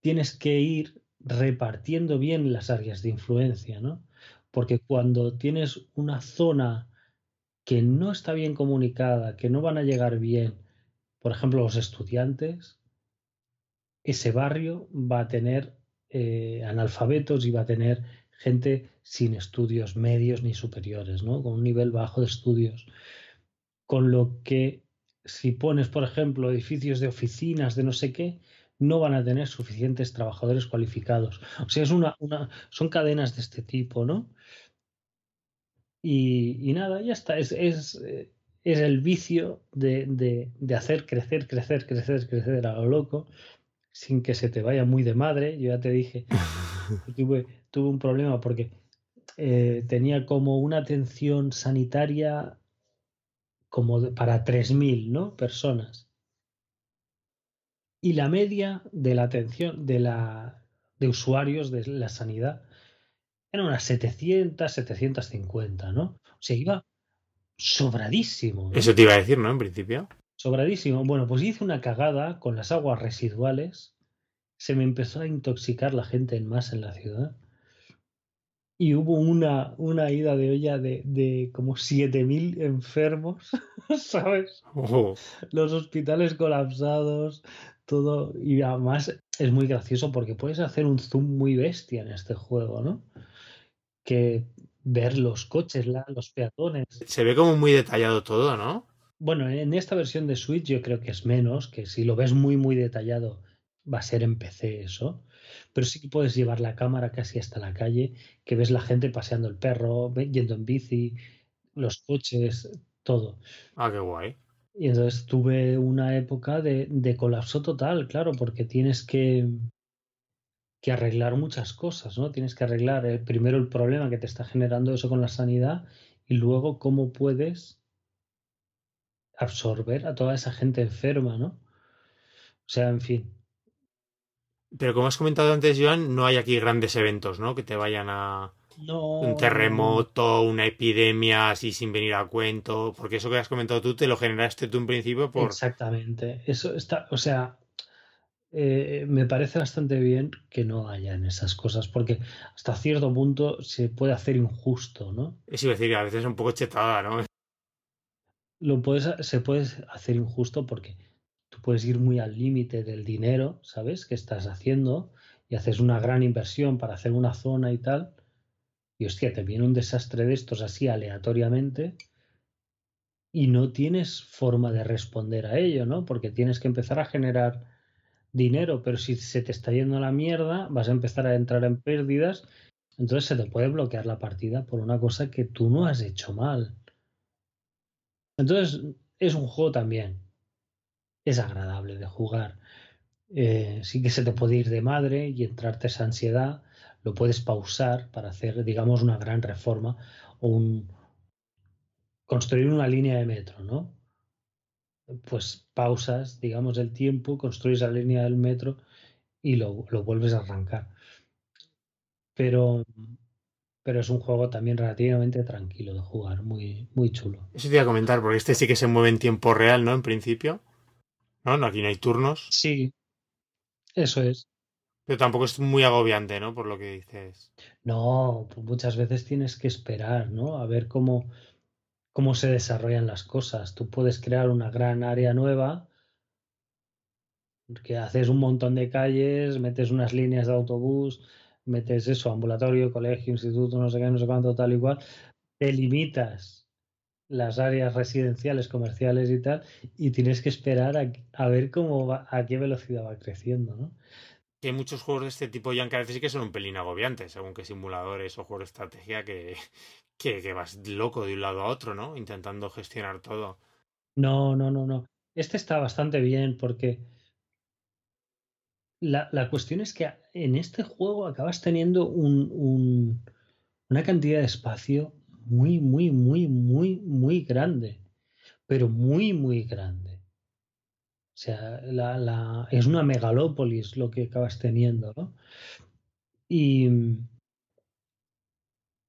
Tienes que ir repartiendo bien las áreas de influencia, ¿no? Porque cuando tienes una zona que no está bien comunicada, que no van a llegar bien, por ejemplo, los estudiantes, ese barrio va a tener eh, analfabetos y va a tener gente sin estudios medios ni superiores, ¿no? Con un nivel bajo de estudios. Con lo que si pones, por ejemplo, edificios de oficinas de no sé qué, no van a tener suficientes trabajadores cualificados. O sea, es una, una son cadenas de este tipo, ¿no? Y, nada, ya está. Es, es, es el vicio de, de, de, hacer crecer, crecer, crecer, crecer a lo loco, sin que se te vaya muy de madre. Yo ya te dije, tuve, tuve un problema porque eh, tenía como una atención sanitaria como para 3.000 ¿no? personas. Y la media de la atención de, la, de usuarios de la sanidad era unas 700, 750, ¿no? O sea, iba sobradísimo. Eso te iba a decir, ¿no? En principio. Sobradísimo. Bueno, pues hice una cagada con las aguas residuales. Se me empezó a intoxicar la gente en masa en la ciudad y hubo una, una ida de olla de, de como 7.000 enfermos, ¿sabes? Oh, Los hospitales colapsados, todo. Y además es muy gracioso porque puedes hacer un zoom muy bestia en este juego, ¿no? Que ver los coches, la- los peatones. se ve como muy detallado todo, ¿no? Bueno, en esta versión de Switch yo creo que es menos, que si lo ves muy, muy detallado va a ser en PC eso. Pero sí que puedes llevar la cámara casi hasta la calle, que ves la gente paseando el perro, yendo en bici, los coches, todo. Ah, qué guay. Y entonces tuve una época de, de colapso total, claro, porque tienes que, que arreglar muchas cosas, ¿no? Tienes que arreglar eh, primero el problema que te está generando eso con la sanidad y luego cómo puedes absorber a toda esa gente enferma, ¿no? O sea, en fin. Pero como has comentado antes, Joan, no hay aquí grandes eventos, ¿no? Que te vayan a No. un terremoto, una epidemia así sin venir a cuento, porque eso que has comentado tú te lo generaste tú en principio por... Exactamente. Eso está, o sea, eh, me parece bastante bien que no hayan esas cosas, porque hasta cierto punto se puede hacer injusto, ¿no? Es iba a decir, a veces es un poco chetada, ¿no? Lo puedes, se puede hacer injusto porque puedes ir muy al límite del dinero, ¿sabes? Que estás haciendo y haces una gran inversión para hacer una zona y tal. Y hostia, te viene un desastre de estos así aleatoriamente y no tienes forma de responder a ello, ¿no? Porque tienes que empezar a generar dinero, pero si se te está yendo la mierda, vas a empezar a entrar en pérdidas, entonces se te puede bloquear la partida por una cosa que tú no has hecho mal. Entonces, es un juego también. Es agradable de jugar. Eh, sí que se te puede ir de madre y entrarte esa ansiedad. Lo puedes pausar para hacer, digamos, una gran reforma o construir una línea de metro, ¿no? Pues pausas, digamos, el tiempo, construyes la línea del metro y lo, lo vuelves a arrancar. Pero, pero es un juego también relativamente tranquilo de jugar, muy, muy chulo. Eso te iba a comentar, porque este sí que se mueve en tiempo real, ¿no? En principio. No, aquí no hay turnos. Sí, eso es. Pero tampoco es muy agobiante, ¿no? Por lo que dices. No, pues muchas veces tienes que esperar, ¿no? A ver cómo, cómo se desarrollan las cosas. Tú puedes crear una gran área nueva, que haces un montón de calles, metes unas líneas de autobús, metes eso, ambulatorio, colegio, instituto, no sé qué, no sé cuánto, tal y cual, te limitas las áreas residenciales, comerciales y tal, y tienes que esperar a, a ver cómo va, a qué velocidad va creciendo, ¿no? Que muchos juegos de este tipo, ya a veces sí que son un pelín agobiantes, según que simuladores o juegos de estrategia que, que, que vas loco de un lado a otro, ¿no? Intentando gestionar todo. No, no, no, no. Este está bastante bien porque la, la cuestión es que en este juego acabas teniendo un, un, una cantidad de espacio muy, muy, muy, muy, muy grande. Pero muy, muy grande. O sea, la, la, es una megalópolis lo que acabas teniendo, ¿no? Y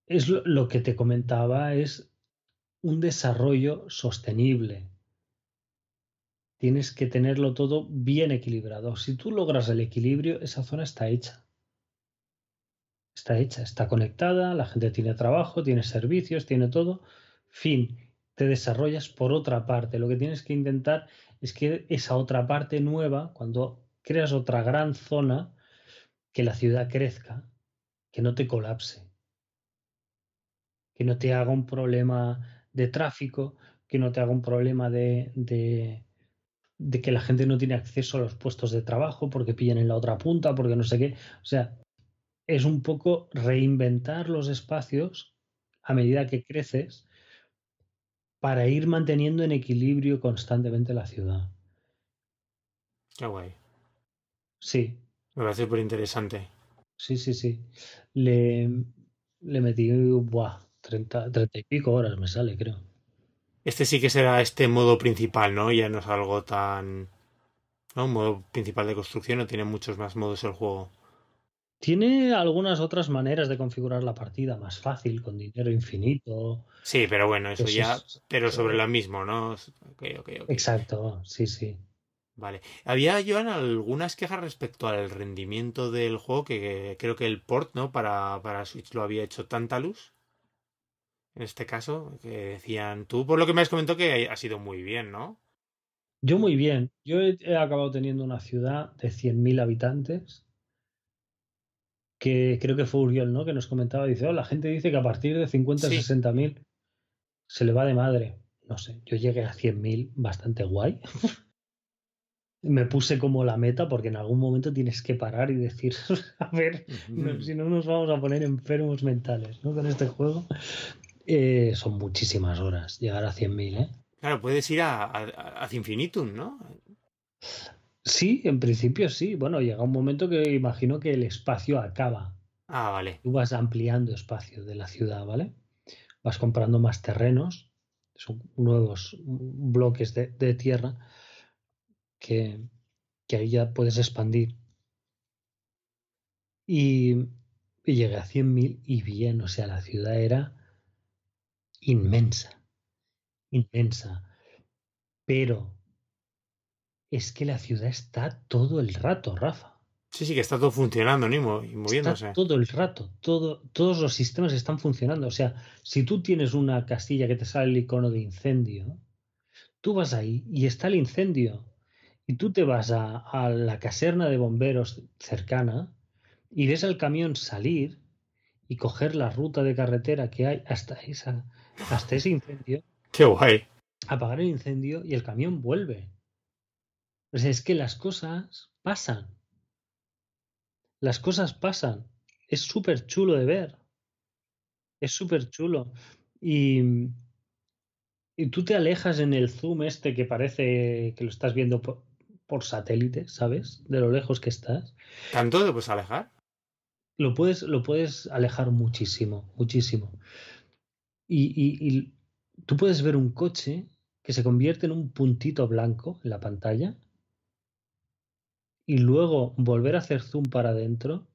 es lo, lo que te comentaba, es un desarrollo sostenible. Tienes que tenerlo todo bien equilibrado. Si tú logras el equilibrio, esa zona está hecha. Está hecha, está conectada, la gente tiene trabajo, tiene servicios, tiene todo. Fin, te desarrollas por otra parte. Lo que tienes que intentar es que esa otra parte nueva, cuando creas otra gran zona, que la ciudad crezca, que no te colapse, que no te haga un problema de tráfico, que no te haga un problema de, de, de que la gente no tiene acceso a los puestos de trabajo porque pillan en la otra punta, porque no sé qué. O sea, es un poco reinventar los espacios a medida que creces para ir manteniendo en equilibrio constantemente la ciudad. Qué guay. Sí, Me parece súper interesante. sí, sí, sí. Le, le metí, buah, 30, 30 y pico horas me sale, creo. Este sí que será este modo principal, ¿no? Ya no es algo tan... ¿no? Un modo principal de construcción, no tiene muchos más modos el juego. Tiene algunas otras maneras de configurar la partida más fácil, con dinero infinito. Sí, pero bueno, eso Eso ya... es- Pero sobre lo mismo, ¿no? Exacto, sí, sí. Vale. Había, Joan, algunas quejas respecto al rendimiento del juego, que, creo que el port, ¿no? Para, para Switch lo había hecho Tantalus. En este caso, que decían, tú por lo que me has comentado que ha sido muy bien, ¿no? Yo muy bien. Yo he, acabado teniendo una ciudad de 100.000 habitantes que creo que fue Uriel, ¿no? Que nos comentaba, dice, oh, la gente dice que a partir de 50 sí. 60 mil se le va de madre. No sé, yo llegué a 100.000 bastante guay. Me puse como la meta porque en algún momento tienes que parar y decir, a ver, si no nos vamos a poner enfermos mentales, ¿no? Con este juego. Eh, son muchísimas horas llegar a 100.000, ¿eh? Claro, puedes ir a, a, infinitum, ¿no? Sí, en principio sí. Bueno, llega un momento que imagino que el espacio acaba. Ah, vale. Tú vas ampliando espacio de la ciudad, ¿vale? Vas comprando más terrenos, son nuevos bloques de, tierra que, que, ahí ya puedes expandir. Y, y llegué a 100.000 y bien, o sea, la ciudad era inmensa, inmensa. Pero es que la ciudad está todo el rato, Rafa. Sí, sí, que está todo funcionando y moviéndose. todo el rato, todo, todos los sistemas están funcionando. O sea, si tú tienes una castilla que te sale el icono de incendio, tú vas ahí y está el incendio. Y tú te vas a, a la caserna de bomberos cercana y ves al camión salir y coger la ruta de carretera que hay hasta, esa, hasta ese incendio. Qué guay. Apagar el incendio y el camión vuelve. O sea, es que las cosas pasan. Las cosas pasan. Es súper chulo de ver. Es súper chulo. Y, y tú te alejas en el zoom este que parece que lo estás viendo por, por satélite, ¿sabes? De lo lejos que estás. ¿Tanto te puedes alejar? Lo puedes, lo puedes alejar muchísimo, muchísimo. Y, y, y tú puedes ver un coche que se convierte en un puntito blanco en la pantalla y luego volver a hacer zoom para adentro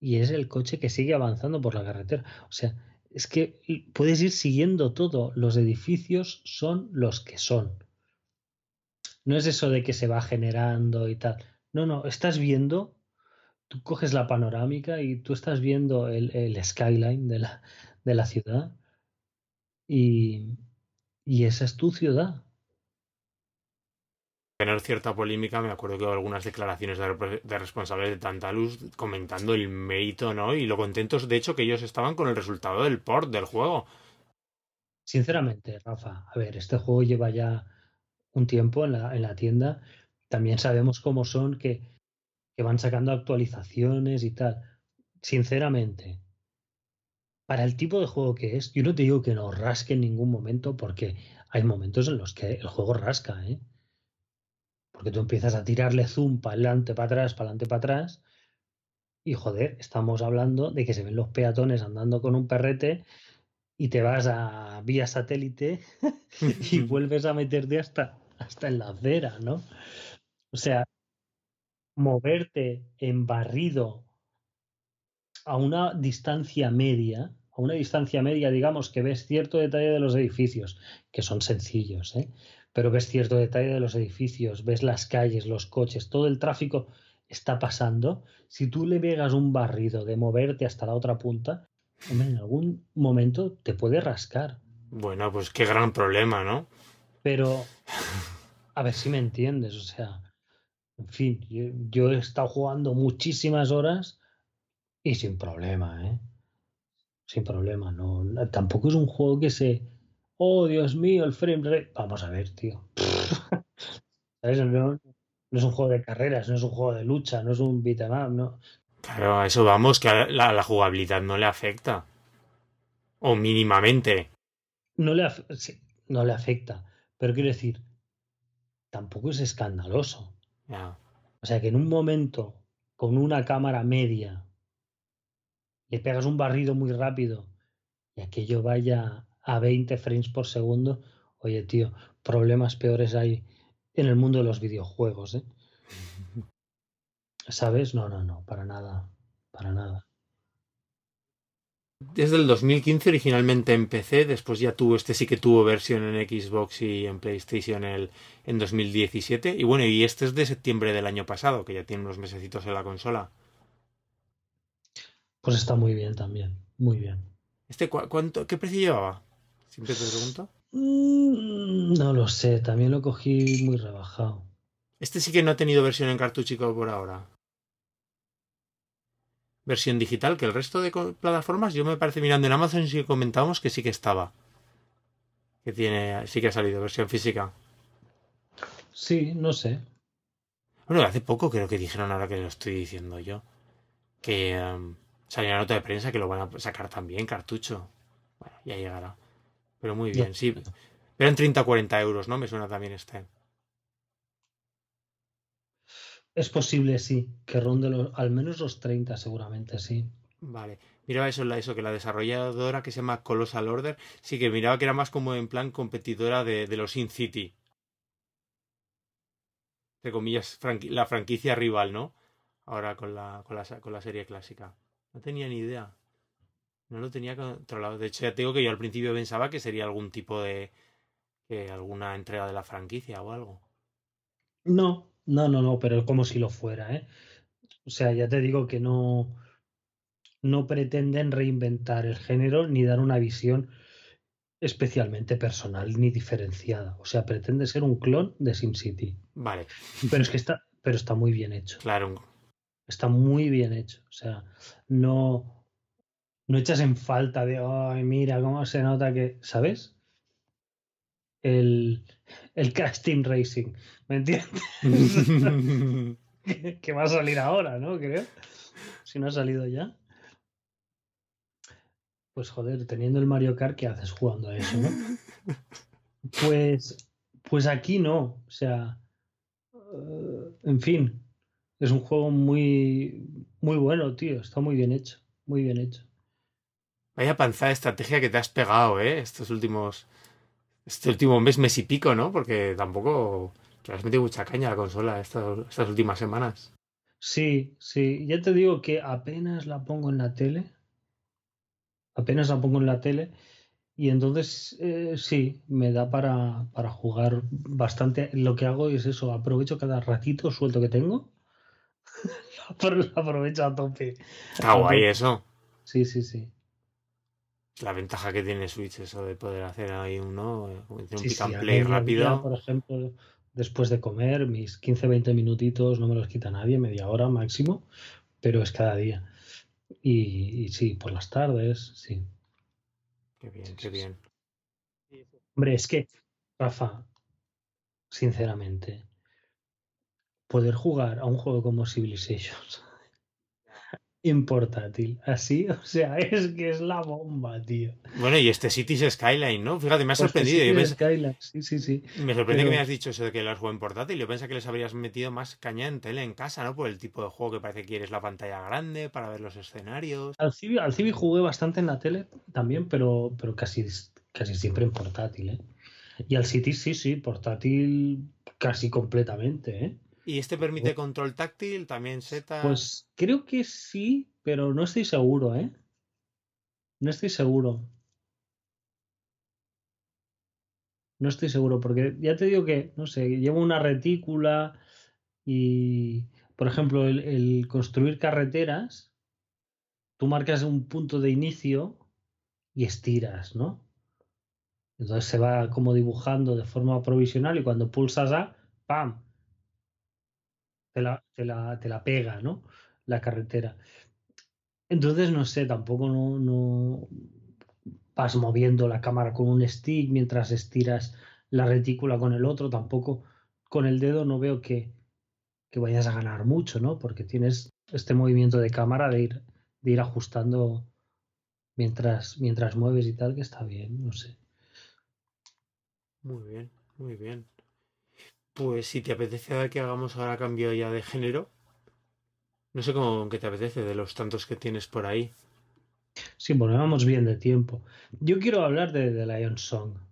y es el coche que sigue avanzando por la carretera. O sea, es que puedes ir siguiendo todo. Los edificios son los que son. No es eso de que se va generando y tal. No, no, estás viendo, tú coges la panorámica y tú estás viendo el, el skyline de la, de la ciudad y, y esa es tu ciudad tener cierta polémica, me acuerdo que algunas declaraciones de, de, responsables de Tantalus comentando el mérito, ¿no? Y lo contentos, de hecho, que ellos estaban con el resultado del port del juego. Sinceramente, Rafa, a ver, este juego lleva ya un tiempo en la, en la tienda. También sabemos cómo son que, que van sacando actualizaciones y tal. Sinceramente, para el tipo de juego que es, yo no te digo que no rasque en ningún momento, porque hay momentos en los que el juego rasca, ¿eh? Porque tú empiezas a tirarle zoom para adelante, para atrás, para adelante, para atrás. Y joder, estamos hablando de que se ven los peatones andando con un perrete y te vas a vía satélite y vuelves a meterte hasta, hasta en la acera, ¿no? O sea, moverte en barrido a una distancia media, a una distancia media, digamos, que ves cierto detalle de los edificios, que son sencillos, ¿eh? Pero ves cierto detalle de los edificios, ves las calles, los coches, todo el tráfico está pasando. Si tú le pegas un barrido de moverte hasta la otra punta, en algún momento te puede rascar. Bueno, pues qué gran problema, ¿no? Pero, a ver si me entiendes, o sea, en fin, yo, yo he estado jugando muchísimas horas y sin problema, ¿eh? Sin problema, no, tampoco es un juego que se oh Dios mío, el frame rate. Vamos a ver, tío. No, es un juego de carreras, no es un juego de lucha, no es un beat'em up, no. Claro, a eso vamos, que a la, la, jugabilidad no le afecta. O mínimamente. No le, no le afecta. Pero quiero decir, tampoco es escandaloso. O sea que en un momento, con una cámara media, le pegas un barrido muy rápido y aquello vaya a 20 frames por segundo, oye tío, problemas peores hay en el mundo de los videojuegos, ¿eh? ¿Sabes? No, no, no, para nada, para nada. Desde el 2015 originalmente en PC, después ya tuvo, este sí que tuvo versión en Xbox y en PlayStation el, en 2017. Y bueno, y este es de septiembre del año pasado, que ya tiene unos mesecitos en la consola. Pues está muy bien también, muy bien. ¿Este cuánto, qué precio llevaba? Siempre te pregunto. Mm, no lo sé, también lo cogí muy rebajado. Este sí que no ha tenido versión en cartuchico por ahora. Versión digital, que el resto de plataformas, yo me parece mirando en Amazon sí que comentábamos que sí que estaba. Que tiene, sí que ha salido versión física. Sí, no sé. Bueno, hace poco creo que dijeron ahora que lo estoy diciendo yo. Que um, salió una nota de prensa que lo van a sacar también, cartucho. Bueno, ya llegará. Pero muy bien, sí. Pero en 30 o 40 euros, ¿no? Me suena también este. Es posible, sí, que ronde los, al menos los 30 seguramente, sí. Vale. Miraba eso, eso, que la desarrolladora que se llama Colossal Order, sí que miraba que era más como en plan competidora de, los Sin City. Entre comillas, la franquicia rival, ¿no? Ahora con la, con la, con la serie clásica. No tenía ni idea. No lo tenía controlado. De hecho, ya te digo que yo al principio pensaba que sería algún tipo de. Alguna entrega de la franquicia o algo. No, no, no, no, pero como si lo fuera, ¿eh? O sea, ya te digo que no, no pretenden reinventar el género ni dar una visión especialmente personal ni diferenciada. O sea, pretende ser un clon de SimCity. Vale. Pero es que está, pero está muy bien hecho. Claro. Está muy bien hecho. O sea, no, no echas en falta de, ay, mira cómo se nota que, ¿sabes? El, el Crash Team Racing, ¿me entiendes? que, va a salir ahora, ¿no? Creo. Si no ha salido ya. Pues joder, teniendo el Mario Kart, ¿qué haces jugando a eso, no? Pues, pues aquí no. O sea, eh, en fin, es un juego muy, muy bueno, tío. Está muy bien hecho, muy bien hecho. Vaya panza de estrategia que te has pegado, ¿eh? Estos últimos este último mes, mes y pico, ¿no? Porque tampoco te has metido mucha caña a la consola estas, estas últimas semanas. Sí, sí. Ya te digo que apenas la pongo en la tele. Apenas la pongo en la tele. Y entonces eh, sí, me da para, para jugar bastante. Lo que hago es eso, aprovecho cada ratito suelto que tengo. lo aprovecho a tope. Está guay eso. Sí, sí, sí la ventaja que tiene Switch eso de poder hacer ahí uno, un pick and play rápido. por ejemplo, después de comer, mis 15-20 minutitos no me los quita nadie, media hora máximo, pero es cada día. Y, sí, por las tardes, sí. Qué bien, qué bien. Hombre, es que, Rafa, sinceramente, poder jugar a un juego como Civilizations en portátil. Así, o sea, es que es la bomba, tío. Bueno, y este Cities Skyline, ¿no? Fíjate, me ha pues sorprendido. Skyline, sí, sí, sí. Me sorprende que me hayas dicho eso de que lo has jugado en portátil. Yo pensé que les habrías metido más caña en tele en casa, ¿no? Por el tipo de juego que parece que quieres la pantalla grande para ver los escenarios. Al Civi, al jugué bastante en la tele también, pero, pero casi, casi siempre en portátil, ¿eh? Y al Cities sí, sí, portátil casi completamente, ¿eh? ¿Y este permite control táctil? ¿También Z? Pues creo que sí, pero no estoy seguro, ¿eh? No estoy seguro. No estoy seguro, porque ya te digo que, no sé, llevo una retícula y, por ejemplo, el, construir carreteras, tú marcas un punto de inicio y estiras, ¿no? Entonces se va como dibujando de forma provisional y cuando pulsas A, ¡pam! Te la, pega, ¿no? La carretera. Entonces, no sé, tampoco no, vas moviendo la cámara con un stick mientras estiras la retícula con el otro, tampoco con el dedo no veo que, que vayas a ganar mucho, ¿no? Porque tienes este movimiento de cámara de ir, de ir ajustando mientras, mientras mueves y tal, que está bien, no sé. Muy bien, muy bien. Pues si te apetece que hagamos ahora cambio ya de género. No sé cómo que te apetece de los tantos que tienes por ahí. Sí, bueno, vamos bien de tiempo. Yo quiero hablar de The Lion Song.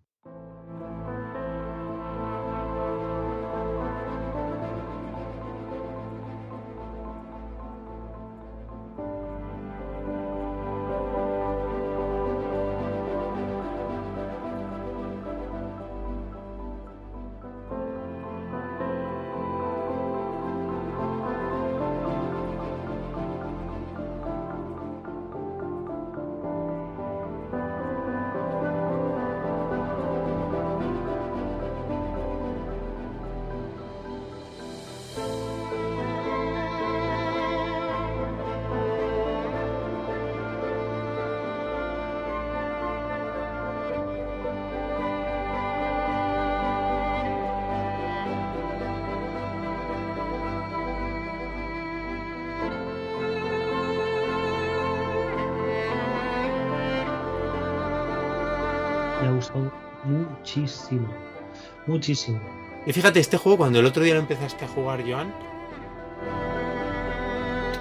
Muchísimo. Y fíjate, este juego, cuando el otro día lo empezaste a jugar, Joan.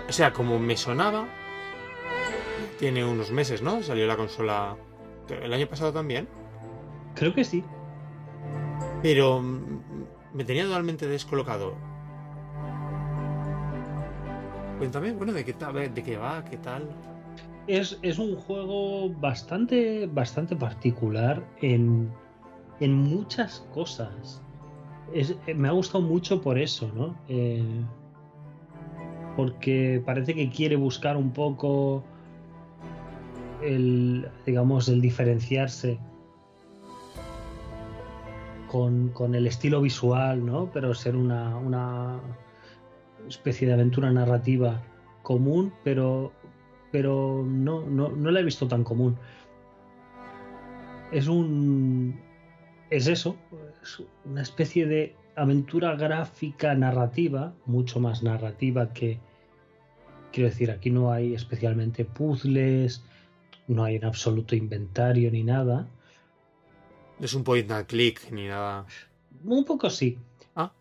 O sea, como me sonaba. Tiene unos meses, ¿no? Salió la consola. ¿El año pasado también? Creo que sí. Pero me tenía totalmente descolocado. Cuéntame, bueno, ¿de qué, de qué va? ¿Qué tal? Es, es, un juego bastante, bastante particular en, en muchas cosas. Es, me ha gustado mucho por eso, ¿no? Eh, porque parece que quiere buscar un poco el, digamos, el diferenciarse con, el estilo visual, ¿no? Pero ser una, una, especie de aventura narrativa común, pero, pero no, no, no la he visto tan común. Es un. Es eso, es una especie de aventura gráfica narrativa, mucho más narrativa que. Quiero decir, aquí no hay especialmente puzzles, no hay en absoluto inventario ni nada, es un point and click ni nada. Un poco sí. Ah.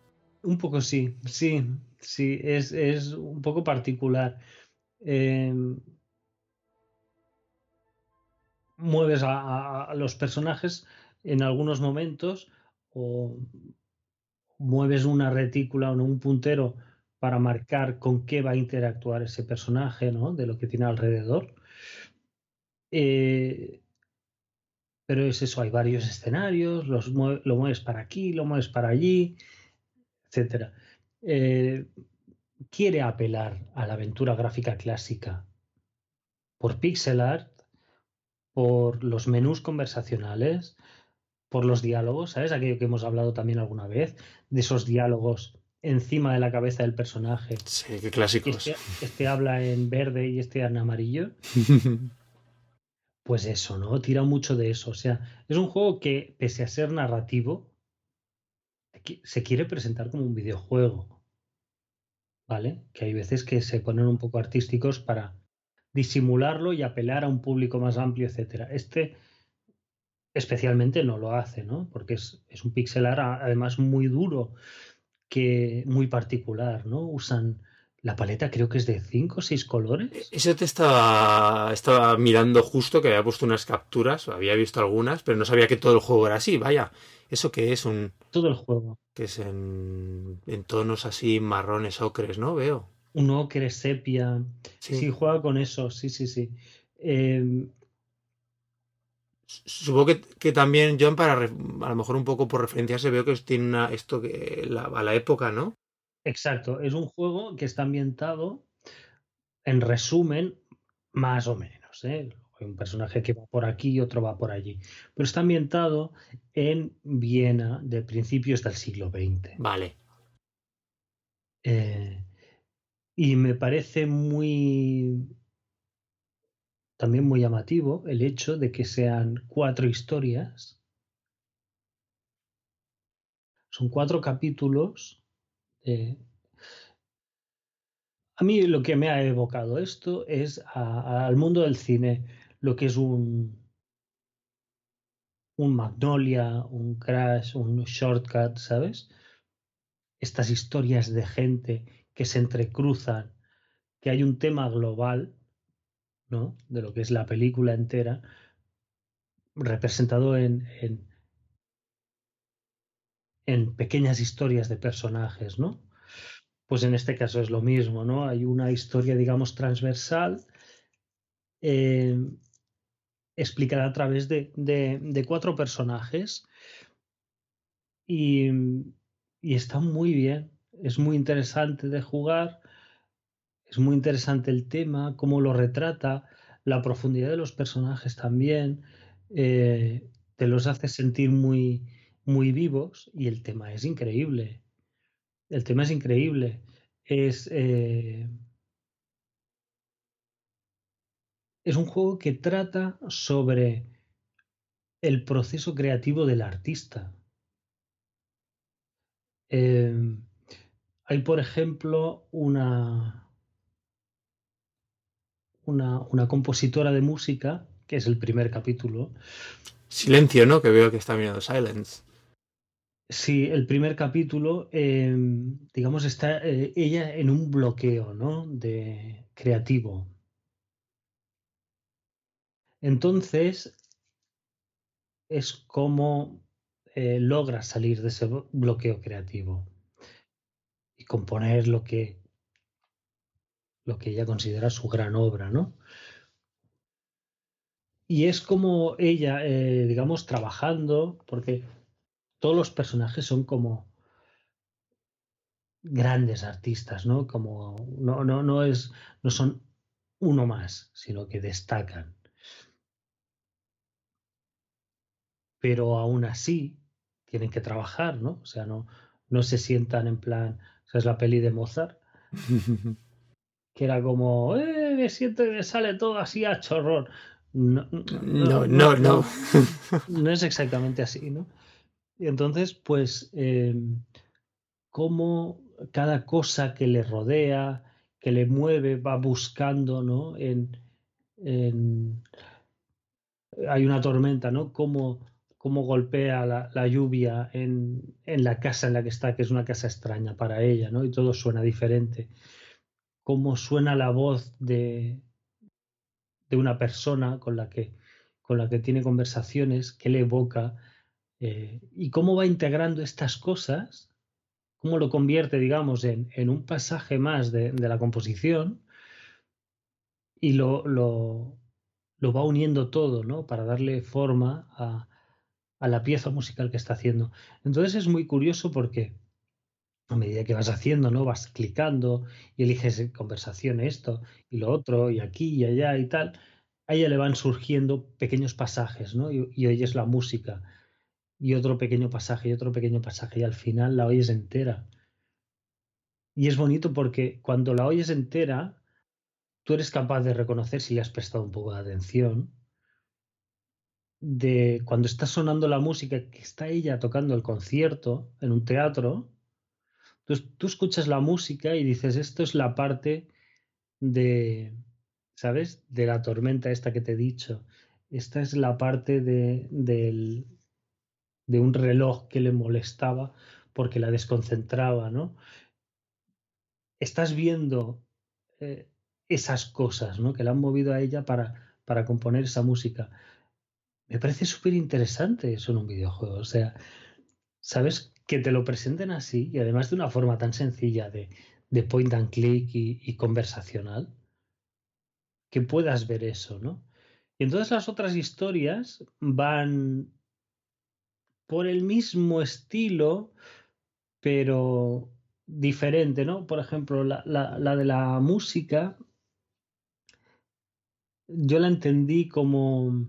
Un poco sí, sí, sí, es, es un poco particular. Em, mueves a, los personajes en algunos momentos o mueves una retícula o un puntero para marcar con qué va a interactuar ese personaje, ¿no? De lo que tiene alrededor. Eh, pero es eso, hay varios escenarios, los lo mueves para aquí, lo mueves para allí, etc. Eh, quiere apelar a la aventura gráfica clásica por pixel art, por los menús conversacionales, por los diálogos, ¿sabes? Aquello que hemos hablado también alguna vez, de esos diálogos encima de la cabeza del personaje. Sí, qué clásicos. Este, este habla en verde y este en amarillo. Pues eso, ¿no? Tira mucho de eso. O sea, es un juego que, pese a ser narrativo, se quiere presentar como un videojuego. ¿Vale? Que hay veces que se ponen un poco artísticos para disimularlo y apelar a un público más amplio, etcétera. Este especialmente no lo hace, ¿no? Porque es, es un pixelar además muy duro, que muy particular, ¿no? Usan la paleta creo que es de 5 o 6 colores. Eso te estaba, estaba mirando justo, que había puesto unas capturas, había visto algunas, pero no sabía que todo el juego era así, vaya. ¿Eso que es? Un... Todo el juego. Que es en, en tonos así marrones, ocres, ¿no? Veo. Un ocre, sepia. Sí, juega con eso, sí, sí, sí. Em, supongo que, que, también, John, para a lo mejor un poco por referenciarse, veo que tiene una, esto que a la época, ¿no? Exacto, es un juego que está ambientado, en resumen, más o menos. ¿eh? Hay un personaje que va por aquí y otro va por allí. Pero está ambientado en Viena de principios del siglo XX. Vale. Eh, y me parece muy. También muy llamativo el hecho de que sean cuatro historias. Son cuatro capítulos a mí lo que me ha evocado esto es al mundo del cine, lo que es un, un Magnolia, un Crash, un Shortcut, ¿sabes? Estas historias de gente que se entrecruzan, que hay un tema global, ¿no? De lo que es la película entera, representado en, en pequeñas historias de personajes, ¿no? Pues en este caso es lo mismo, ¿no? Hay una historia, digamos, transversal eh, explicada a través de, cuatro personajes y, y, está muy bien, es muy interesante de jugar, es muy interesante el tema, cómo lo retrata, la profundidad de los personajes también, eh, te los hace sentir muy, muy vivos y el tema es increíble. El tema es increíble. Es, eh, un juego que trata sobre el proceso creativo del artista. Em, hay, por ejemplo, una, una, una compositora de música, que es el primer capítulo, Silencio, ¿no? Que veo que está mirando Silence. Sí, el primer capítulo, em, digamos, está eh, ella en un bloqueo, ¿no? De creativo. Entonces, es como eh, logra salir de ese bloqueo creativo y componer lo que, lo que ella considera su gran obra, ¿no? Y es como ella, eh, digamos, trabajando, porque todos los personajes son como grandes artistas, ¿no? Como no, no, no es, no son uno más, sino que destacan. Pero aún así tienen que trabajar, ¿no? O sea, no, no se sientan en plan, esa es la peli de Mozart, que era como, eh, me siento me sale todo así a chorrón. No, no, no, no. No, es exactamente así, ¿no? Y entonces, pues, eh, cómo cada cosa que le rodea, que le mueve, va buscando, ¿no? En, en... hay una tormenta, ¿no? Cómo, cómo golpea la, la lluvia en, en, la casa en la que está, que es una casa extraña para ella, ¿no? Y todo suena diferente. Cómo suena la voz de, de una persona con la que, con la que tiene conversaciones, que le evoca, eh, y cómo va integrando estas cosas, cómo lo convierte, digamos, en, en un pasaje más de, de la composición y lo, lo, lo, va uniendo todo, ¿no? Para darle forma a, a la pieza musical que está haciendo. Entonces es muy curioso porque a medida que vas haciendo, ¿no? Vas clicando y eliges conversación esto y lo otro y aquí y allá y tal. A ella le van surgiendo pequeños pasajes, ¿no? Y, y oyes la música y otro pequeño pasaje y otro pequeño pasaje y al final la oyes entera. Y es bonito porque cuando la oyes entera, tú eres capaz de reconocer si le has prestado un poco de atención, de cuando está sonando la música que está ella tocando el concierto en un teatro, entonces tú escuchas la música y dices, esto es la parte de, ¿sabes? De la tormenta esta que te he dicho. Esta es la parte de, de, de un reloj que le molestaba porque la desconcentraba, ¿no? Estás viendo eh, esas cosas, ¿no? Que la han movido a ella para, para componer esa música. Me parece súper interesante eso en un videojuego. O sea, ¿sabes? Que te lo presenten así y además de una forma tan sencilla de, point and click y, conversacional, que puedas ver eso, ¿no? Y entonces las otras historias van por el mismo estilo, pero diferente, ¿no? Por ejemplo, la de la música, yo la entendí como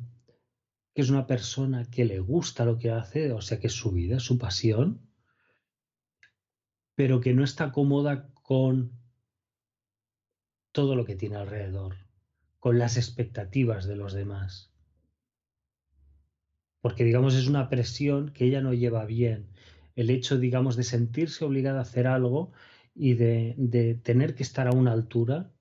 que es una persona que le gusta lo que hace, o sea que es su vida, su pasión, pero que no está cómoda con todo lo que tiene alrededor, con las expectativas de los demás. Porque, digamos, es una presión que ella no lleva bien. El hecho, digamos, de sentirse obligada a hacer algo y de, de tener que estar a una altura,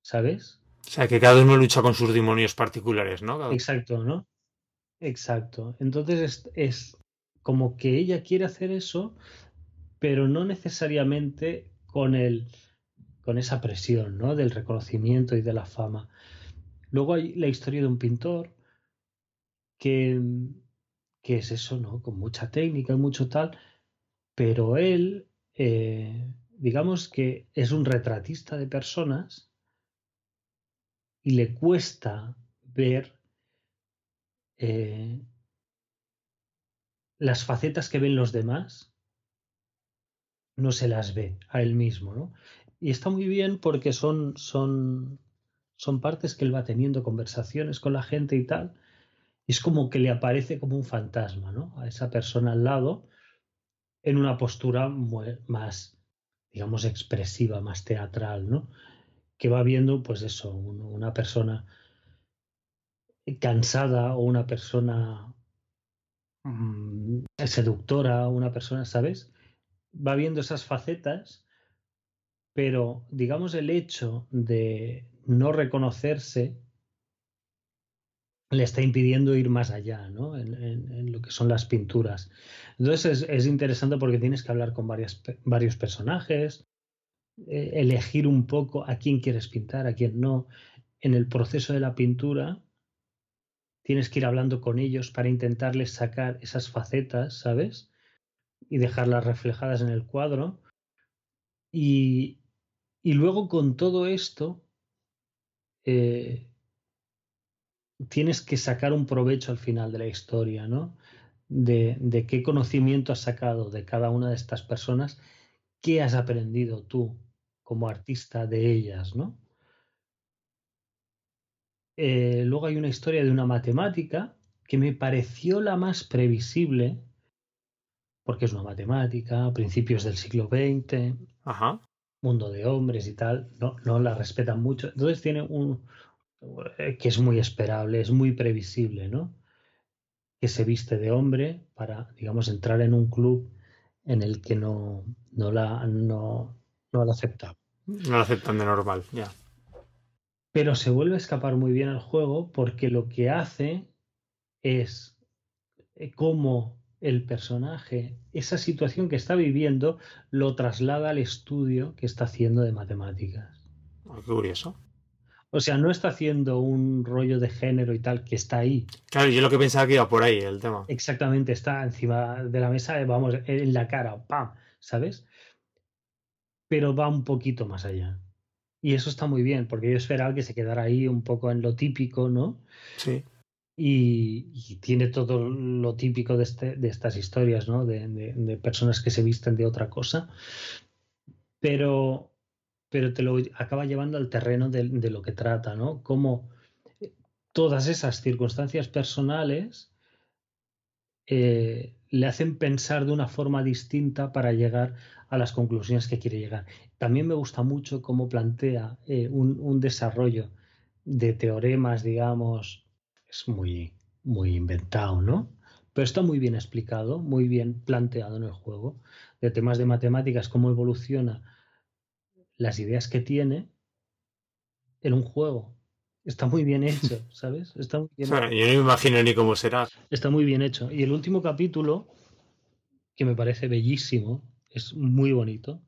¿sabes? O sea, que cada uno lucha con sus demonios particulares, ¿no? Exacto, ¿no? Exacto. Entonces es, es, como que ella quiere hacer eso, pero no necesariamente con el con esa presión, ¿no? Del reconocimiento y de la fama. Luego hay la historia de un pintor que, que es eso, ¿no? Con mucha técnica y mucho tal, pero él, eh, digamos que es un retratista de personas y le cuesta ver eh, las facetas que ven los demás, no se las ve a él mismo, ¿no? Y está muy bien porque son, son, son partes que él va teniendo conversaciones con la gente y tal, y es como que le aparece como un fantasma, ¿no? A esa persona al lado, en una postura más, digamos, expresiva, más teatral, ¿no? Que va viendo, pues eso, una persona cansada o una persona mmm, seductora, una persona, ¿sabes? Va viendo esas facetas, pero digamos el hecho de no reconocerse le está impidiendo ir más allá, ¿no? En, lo que son las pinturas. Entonces es, interesante porque tienes que hablar con varios personajes, eh, elegir un poco a quién quieres pintar, a quién no. En el proceso de la pintura tienes que ir hablando con ellos para intentarles sacar esas facetas, ¿sabes? Y dejarlas reflejadas en el cuadro. Y, luego con todo esto, eh, tienes que sacar un provecho al final de la historia, ¿no? De, de, qué conocimiento has sacado de cada una de estas personas, qué has aprendido tú como artista de ellas, ¿no? Eh, luego hay una historia de una matemática que me pareció la más previsible, porque es una matemática, principios del siglo XX, mundo de hombres y tal, no, no la respetan mucho. Entonces tiene un, eh, que es muy esperable, es muy previsible, ¿no? Que se viste de hombre para, digamos, entrar en un club en el que no, no la no, no la aceptan. No la aceptan de normal, ya. Pero se vuelve a escapar muy bien al juego porque lo que hace es eh, cómo el personaje, esa situación que está viviendo, lo traslada al estudio que está haciendo de matemáticas. Ah, qué curioso. O sea, no está haciendo un rollo de género y tal que está ahí. Claro, yo lo que pensaba que iba por ahí el tema. Exactamente, está encima de la mesa, vamos, en la cara, ¡pam! ¿Sabes? Pero va un poquito más allá. Y eso está muy bien, porque yo esperaba que se quedara ahí un poco en lo típico, ¿no? Sí. Y, tiene todo lo típico de, este, de estas historias, ¿no? De, de, personas que se visten de otra cosa. Pero, pero te lo acaba llevando al terreno de, lo que trata, ¿no? Cómo todas esas circunstancias personales eh, le hacen pensar de una forma distinta para llegar a las conclusiones que quiere llegar. También me gusta mucho cómo plantea eh, un, desarrollo de teoremas, digamos, es muy, muy inventado, ¿no? Pero está muy bien explicado, muy bien planteado en el juego, de temas de matemáticas, cómo evoluciona las ideas que tiene en un juego. Está muy bien hecho, ¿sabes? Está muy bien yo no me imagino ni cómo será. Está muy bien hecho. Y el último capítulo, que me parece bellísimo, es muy bonito.